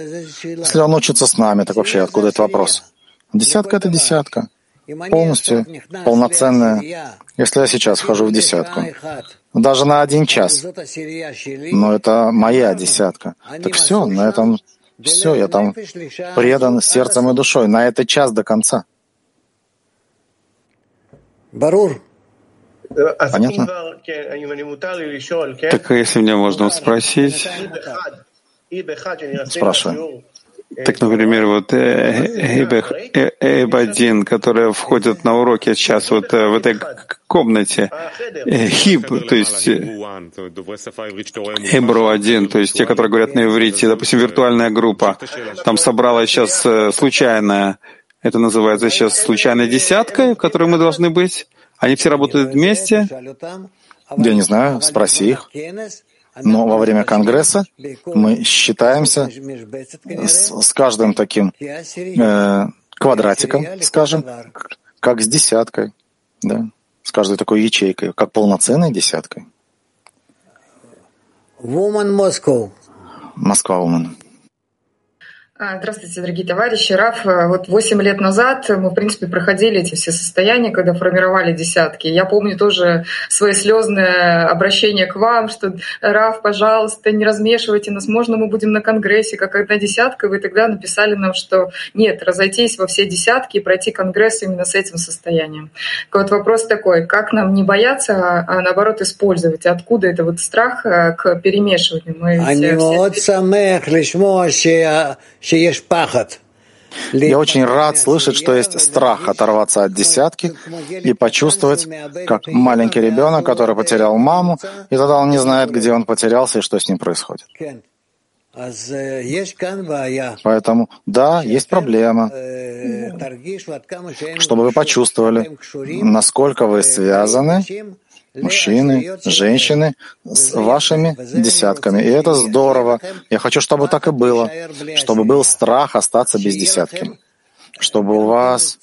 Если он учится с нами, так вообще откуда этот вопрос? Десятка — это десятка полностью полноценная, если я сейчас вхожу в десятку, даже на один час, но это моя десятка, так все, на этом все, я там предан сердцем и душой, на этот час до конца. Барур. Понятно? Так если мне можно спросить? Спрашиваю. Так, например, вот Эйб-1, которые входят на уроки сейчас вот в этой комнате, Хиб, то есть Эбру-1, то есть те, которые говорят на иврите, допустим, виртуальная группа, там собралась сейчас случайная, это называется сейчас случайная десятка, в которой мы должны быть. Они все работают вместе. Я не знаю, спроси их. Но во время Конгресса мы считаемся с, с каждым таким э, квадратиком, скажем, как с десяткой, да, с каждой такой ячейкой, как полноценной десяткой. Woman Moscow. Москва Woman. А, здравствуйте, дорогие товарищи. Раф, э, вот 8 лет назад мы, в принципе, проходили эти все состояния, когда формировали десятки. Я помню тоже свое слезное обращение к вам, что Раф, пожалуйста, не размешивайте нас, можно мы будем на конгрессе, как одна десятка. Вы тогда написали нам, что нет, разойтись во все десятки и пройти конгресс именно с этим состоянием. Вот вопрос такой, как нам не бояться, а, а наоборот использовать? Откуда это вот страх э, к перемешиванию? Мы я очень рад слышать, что есть страх оторваться от десятки и почувствовать, как маленький ребенок, который потерял маму, и тогда он не знает, где он потерялся и что с ним происходит. Поэтому, да, есть проблема. Чтобы вы почувствовали, насколько вы связаны, мужчины, женщины, с вашими десятками. И это здорово. Я хочу, чтобы так и было, чтобы был страх остаться без десятки чтобы у вас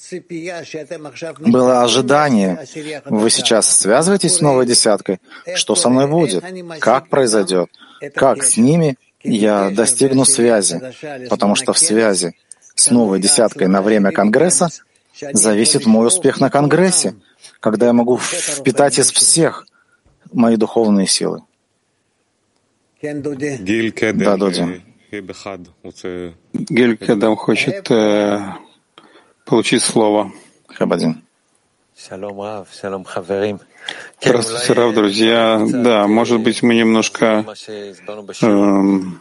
было ожидание. Вы сейчас связываетесь с новой десяткой? Что со мной будет? Как произойдет? Как с ними я достигну связи? Потому что в связи с новой десяткой на время Конгресса зависит мой успех на Конгрессе, когда я могу впитать из всех мои духовные силы. Да, Доди. Гиль Кедам хочет э, получить слово. Хабадин. Здравствуйте, Рав, друзья. Да, может быть, мы немножко эм,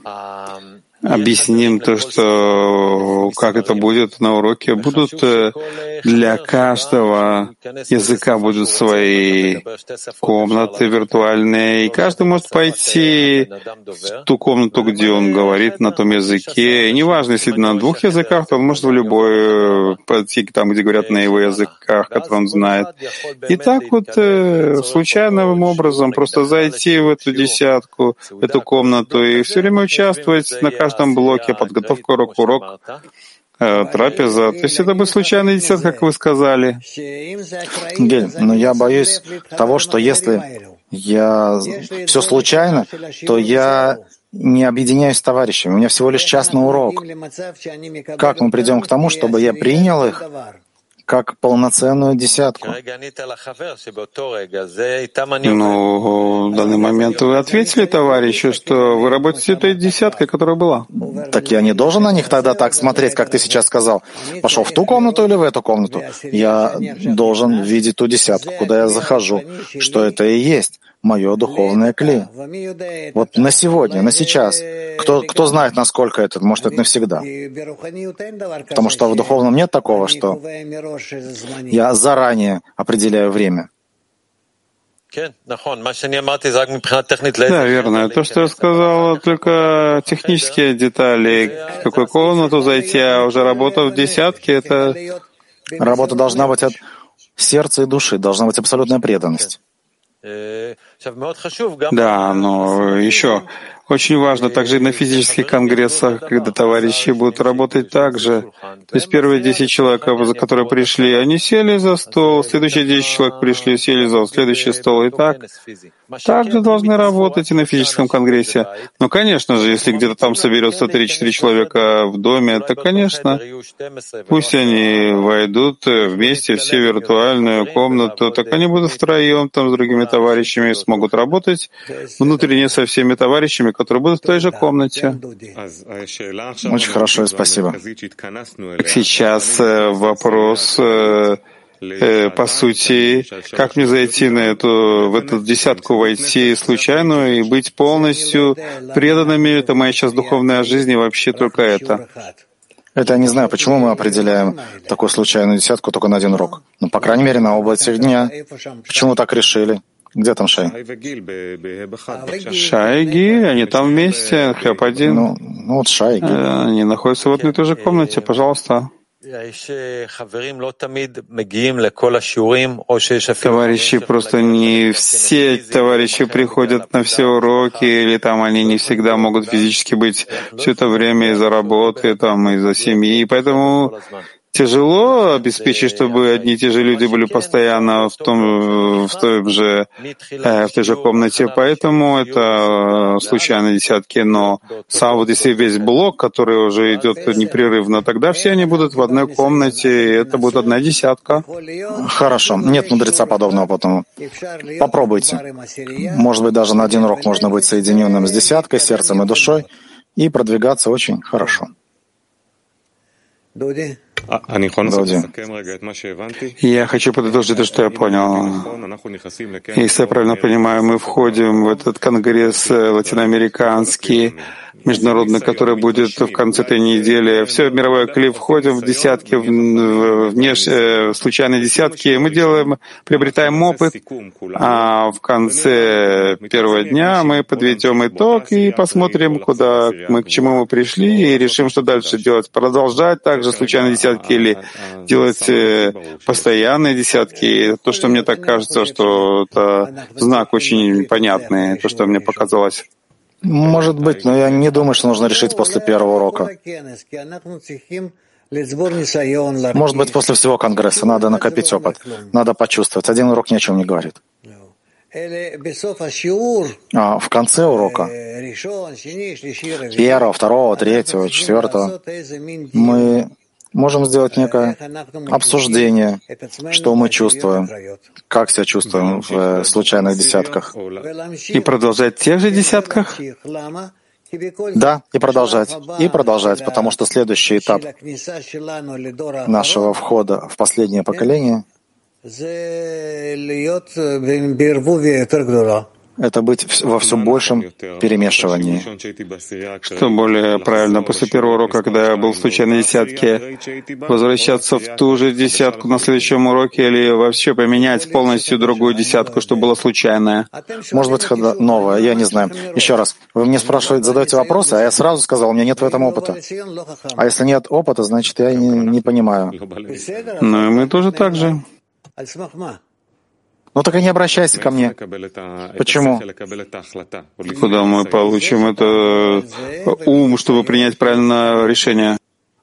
объясним то, что как это будет на уроке. Будут э, для каждого языка будут свои комнаты виртуальные, и каждый может пойти в ту комнату, где он говорит на том языке. И неважно, если на двух языках, то он может в любой э, пойти там, где говорят на его языках, которые он знает. И так вот э, случайным образом просто зайти в эту десятку, в эту комнату и все время участвовать на каждом каждом блоке, подготовка урок, урок, э, трапеза. То есть это бы случайный десят, как вы сказали. Гель, но я боюсь того, что если я все случайно, то я не объединяюсь с товарищами. У меня всего лишь частный урок. Как мы придем к тому, чтобы я принял их как полноценную десятку. Ну, в данный момент вы ответили товарищу, что вы работаете с этой десяткой, которая была. Так я не должен на них тогда так смотреть, как ты сейчас сказал. Пошел в ту комнату или в эту комнату? Я должен видеть ту десятку, куда я захожу, что это и есть мое духовное кли. Вот на сегодня, на сейчас. Кто, кто знает, насколько это? Может, это навсегда. Потому что в духовном нет такого, что я заранее определяю время. Да, верно. То, что я сказал, только технические детали. В какую комнату зайти, а уже работа в десятке, это... Работа должна быть от сердца и души, должна быть абсолютная преданность. Да, но еще очень важно также и на физических конгрессах, когда товарищи будут работать так же. То есть первые 10 человек, которые пришли, они сели за стол, следующие 10 человек пришли, сели за следующий стол. И так также должны работать и на физическом конгрессе. Но, конечно же, если где-то там соберется 3-4 человека в доме, то, конечно, пусть они войдут вместе все в виртуальную комнату, так они будут втроем там с другими товарищами, смогут работать внутренне со всеми товарищами, которые будут в той же комнате. Очень хорошо, спасибо. Сейчас э, вопрос э, э, по сути, как мне зайти на эту, в эту десятку войти случайно и быть полностью преданными, это моя сейчас духовная жизнь и вообще только это. Это я не знаю, почему мы определяем такую случайную десятку только на один урок. Ну, по крайней мере, на области дня. Почему так решили? Где там Шай? Шай и Ги, они там вместе, хэп один. Ну, ну вот Шай и Ги. Э, они находятся в одной и той же комнате, пожалуйста. Товарищи просто не все товарищи приходят на все уроки, или там они не всегда могут физически быть все это время из-за работы, там, из-за семьи. Поэтому тяжело обеспечить, чтобы одни и те же люди были постоянно в том, в той же, э, в той же комнате. Поэтому это случайные десятки. Но сам вот если весь блок, который уже идет непрерывно, тогда все они будут в одной комнате, и это будет одна десятка. Хорошо. Нет мудреца подобного потом. Попробуйте. Может быть, даже на один урок можно быть соединенным с десяткой, сердцем и душой, и продвигаться очень хорошо. Я хочу подытожить то, что я понял. Если я правильно понимаю, мы входим в этот конгресс э, латиноамериканский, международный, который будет в конце этой недели. Все мировое клип входим в десятки, в, внеш, э, случайные десятки. Мы делаем, приобретаем опыт, а в конце первого дня мы подведем итог и посмотрим, куда мы, к чему мы пришли, и решим, что дальше делать. Продолжать также случайные десятки или делать э, постоянные десятки. То, что мне так кажется, что это знак очень понятный, то, что мне показалось. Может быть, но я не думаю, что нужно решить после первого урока. Может быть, после всего Конгресса надо накопить опыт, надо почувствовать. Один урок ни о чем не говорит. А в конце урока, первого, второго, третьего, четвертого, мы можем сделать некое обсуждение, что мы чувствуем, как себя чувствуем в э, случайных десятках. И продолжать в тех же десятках? Да, и продолжать, и продолжать, потому что следующий этап нашего входа в последнее поколение это быть во все большем перемешивании. Что более правильно, после первого урока, когда я был в случайной десятке, возвращаться в ту же десятку на следующем уроке или вообще поменять полностью другую десятку, что было случайное? Может быть, новое, я не знаю. Еще раз, вы мне спрашиваете, задаете вопросы, а я сразу сказал, у меня нет в этом опыта. А если нет опыта, значит, я не, не понимаю. Ну и мы тоже так же. Ну так и не обращайся ко мне. Почему? Куда мы получим это э, ум, чтобы принять правильное решение?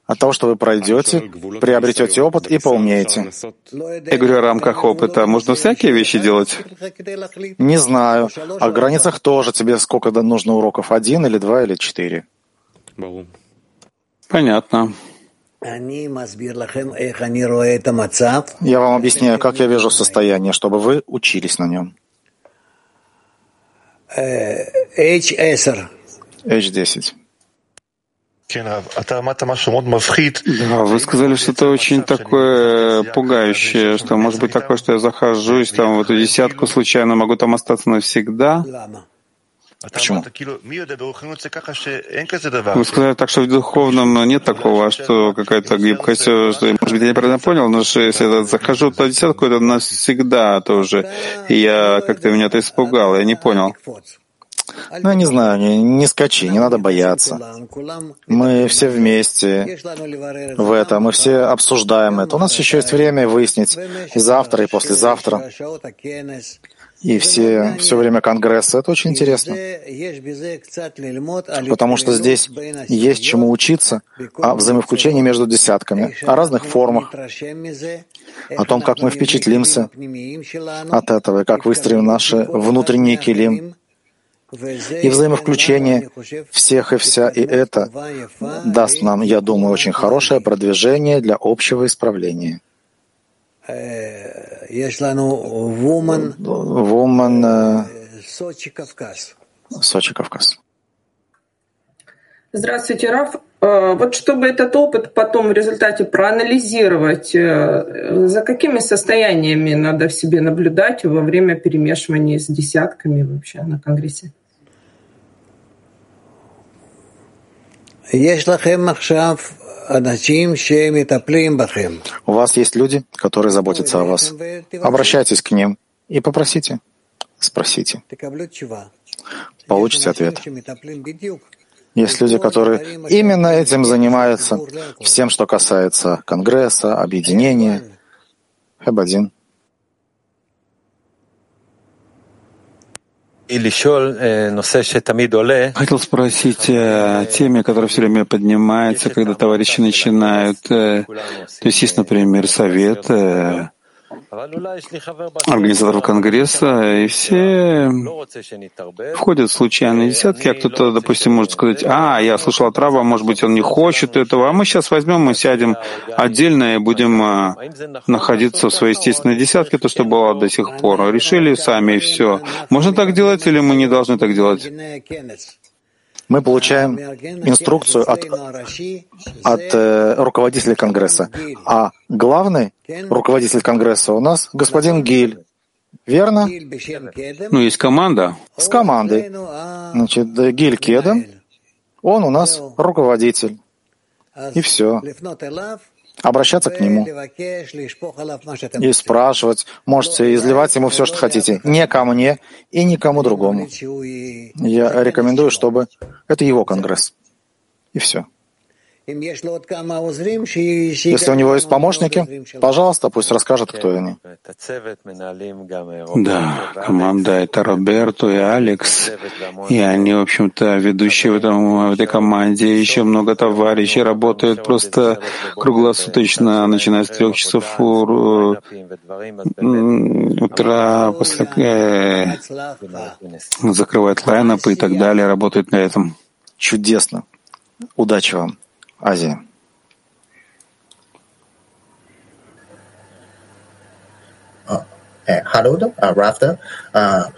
От того, что вы пройдете, приобретете опыт и поумнеете. Я говорю о рамках опыта. Можно всякие вещи делать? Не знаю. О границах тоже. Тебе сколько нужно уроков? Один или два или четыре? Понятно. Я вам объясняю, как я вижу состояние, чтобы вы учились на нем. H10. H10. Да, вы сказали что-то очень такое пугающее, что может быть такое, что я захожусь там в эту десятку случайно, могу там остаться навсегда. Почему? Вы сказали так, что в духовном нет такого, что какая-то гибкость, что, может быть, я неправильно понял, но что если я захожу в десятку, это навсегда тоже. И я как-то меня это испугал, я не понял. Ну, я не знаю, не, не скачи, не надо бояться. Мы все вместе в этом, мы все обсуждаем это. У нас еще есть время выяснить и завтра, и послезавтра и все, все время Конгресса. Это очень интересно, потому что здесь есть чему учиться о взаимовключении между десятками, о разных формах, о том, как мы впечатлимся от этого, и как выстроим наши внутренние килим, и взаимовключение всех и вся, и это даст нам, я думаю, очень хорошее продвижение для общего исправления. Woman Сочи, Кавказ. Сочи, Кавказ. Здравствуйте, Раф. Вот чтобы этот опыт потом в результате проанализировать, за какими состояниями надо в себе наблюдать во время перемешивания с десятками вообще на Конгрессе? У вас есть люди, которые заботятся о вас. Обращайтесь к ним и попросите, спросите. Получите ответ. Есть люди, которые именно этим занимаются, всем, что касается Конгресса, объединения. Хэб-1. Хотел спросить о теме, которая все время поднимается, когда товарищи начинают. Э, то есть есть, например, совет э, организаторов Конгресса, и все входят в случайные десятки, а кто-то, допустим, может сказать, а, я слушал от Раба, может быть, он не хочет этого, а мы сейчас возьмем, мы сядем отдельно и будем а, находиться в своей естественной десятке, то, что было до сих пор. Решили сами и все. Можно так делать или мы не должны так делать? Мы получаем инструкцию от, от э, руководителя Конгресса. А главный руководитель Конгресса у нас господин Гиль. Верно? Ну, есть команда. С командой. Значит, Гиль Кеден, он у нас руководитель. И все обращаться к нему и спрашивать, можете изливать ему все, что хотите, не ко мне и никому другому. Я рекомендую, чтобы это его конгресс. И все. Если у него есть помощники, пожалуйста, пусть расскажет, кто они. Да, команда — это Роберто и Алекс, и они, в общем-то, ведущие в, этом, в этой команде. Еще много товарищей работают просто круглосуточно, начиная с трех часов утра, после, э, закрывают лайнапы и так далее, работают на этом. Чудесно. Удачи вам. Азия. Uh, hello, uh, Rafter. Uh,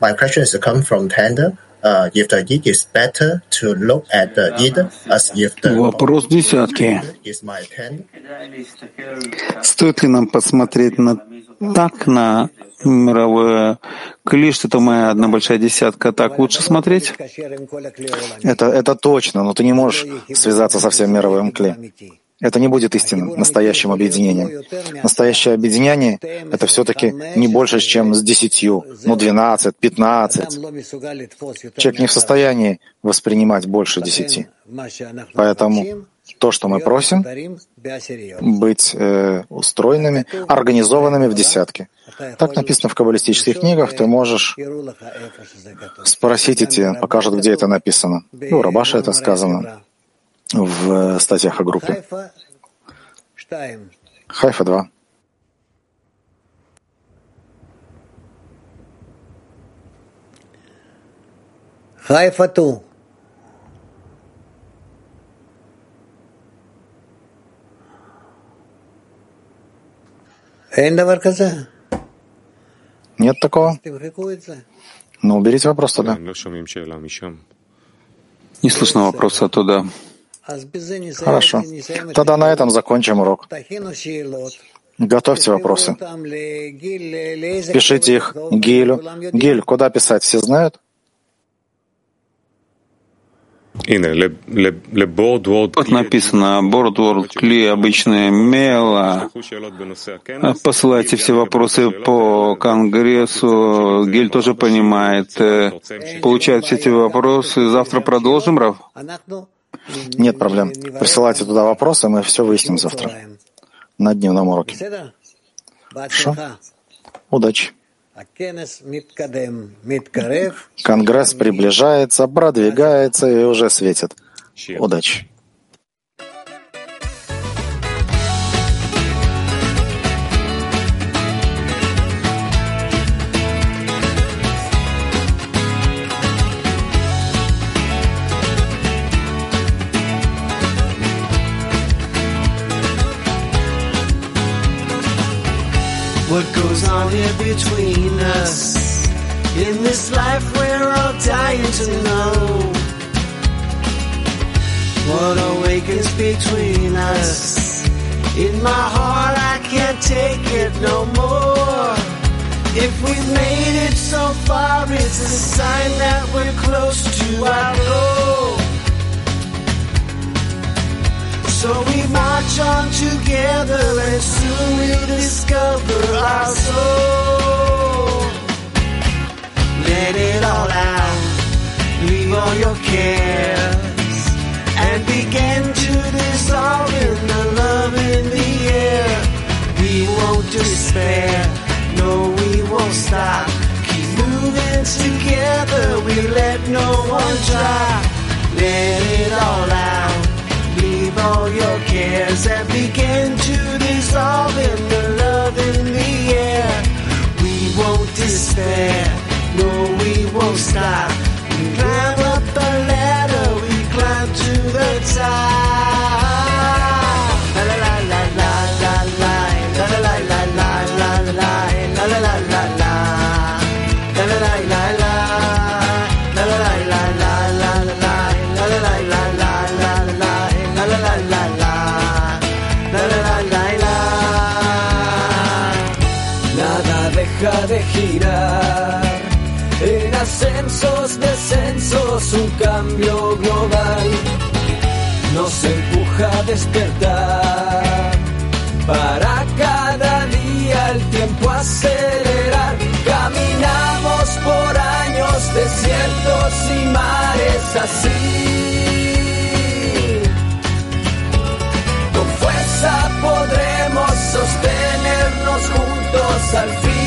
my question is come from Tender. Uh, if the yid is better to look at the yid as if the Вопрос десятки. Стоит ли нам посмотреть на так на мировое кли, что это моя одна большая десятка, так лучше смотреть? Это, это точно, но ты не можешь связаться со всем мировым кли. Это не будет истинным, настоящим объединением. Настоящее объединение — это все-таки не больше, чем с десятью, ну, двенадцать, пятнадцать. Человек не в состоянии воспринимать больше десяти. Поэтому то, что мы просим, быть э, устроенными, организованными в десятке. Так написано в каббалистических книгах, ты можешь спросить, и тебе покажут, где это написано. Ну, Рабаша это сказано в э, статьях о группе. Хайфа 2. Хайфа 2. Нет такого? Ну, уберите вопрос туда. Не слышно вопроса оттуда. Хорошо. Тогда на этом закончим урок. Готовьте вопросы. Пишите их Гилю. Гиль, куда писать, все знают? Вот написано Boardword Кли, обычное мело. Посылайте все вопросы по Конгрессу. Гель тоже понимает. Получает все эти вопросы. Завтра продолжим, Рав? Нет проблем. Присылайте туда вопросы, мы все выясним завтра на дневном уроке. Хорошо? Удачи. Конгресс приближается, продвигается и уже светит. Удачи. What goes on here between us? In this life we're all dying to know. What awakens between us? In my heart I can't take it no more. If we've made it so far, it's a sign that we're close to our goal. So we march on together and soon we'll discover our soul. Let it all out, leave all your cares, and begin to dissolve in the love in the air. We won't despair, no we won't stop. Keep moving together, we let no one try. Let it all out all your cares and begin to dissolve in the love in the air. We won't despair, no, we won't stop. Global nos empuja a despertar. Para cada día el tiempo acelerar. Caminamos por años, desiertos y mares así. Con fuerza podremos sostenernos juntos al fin.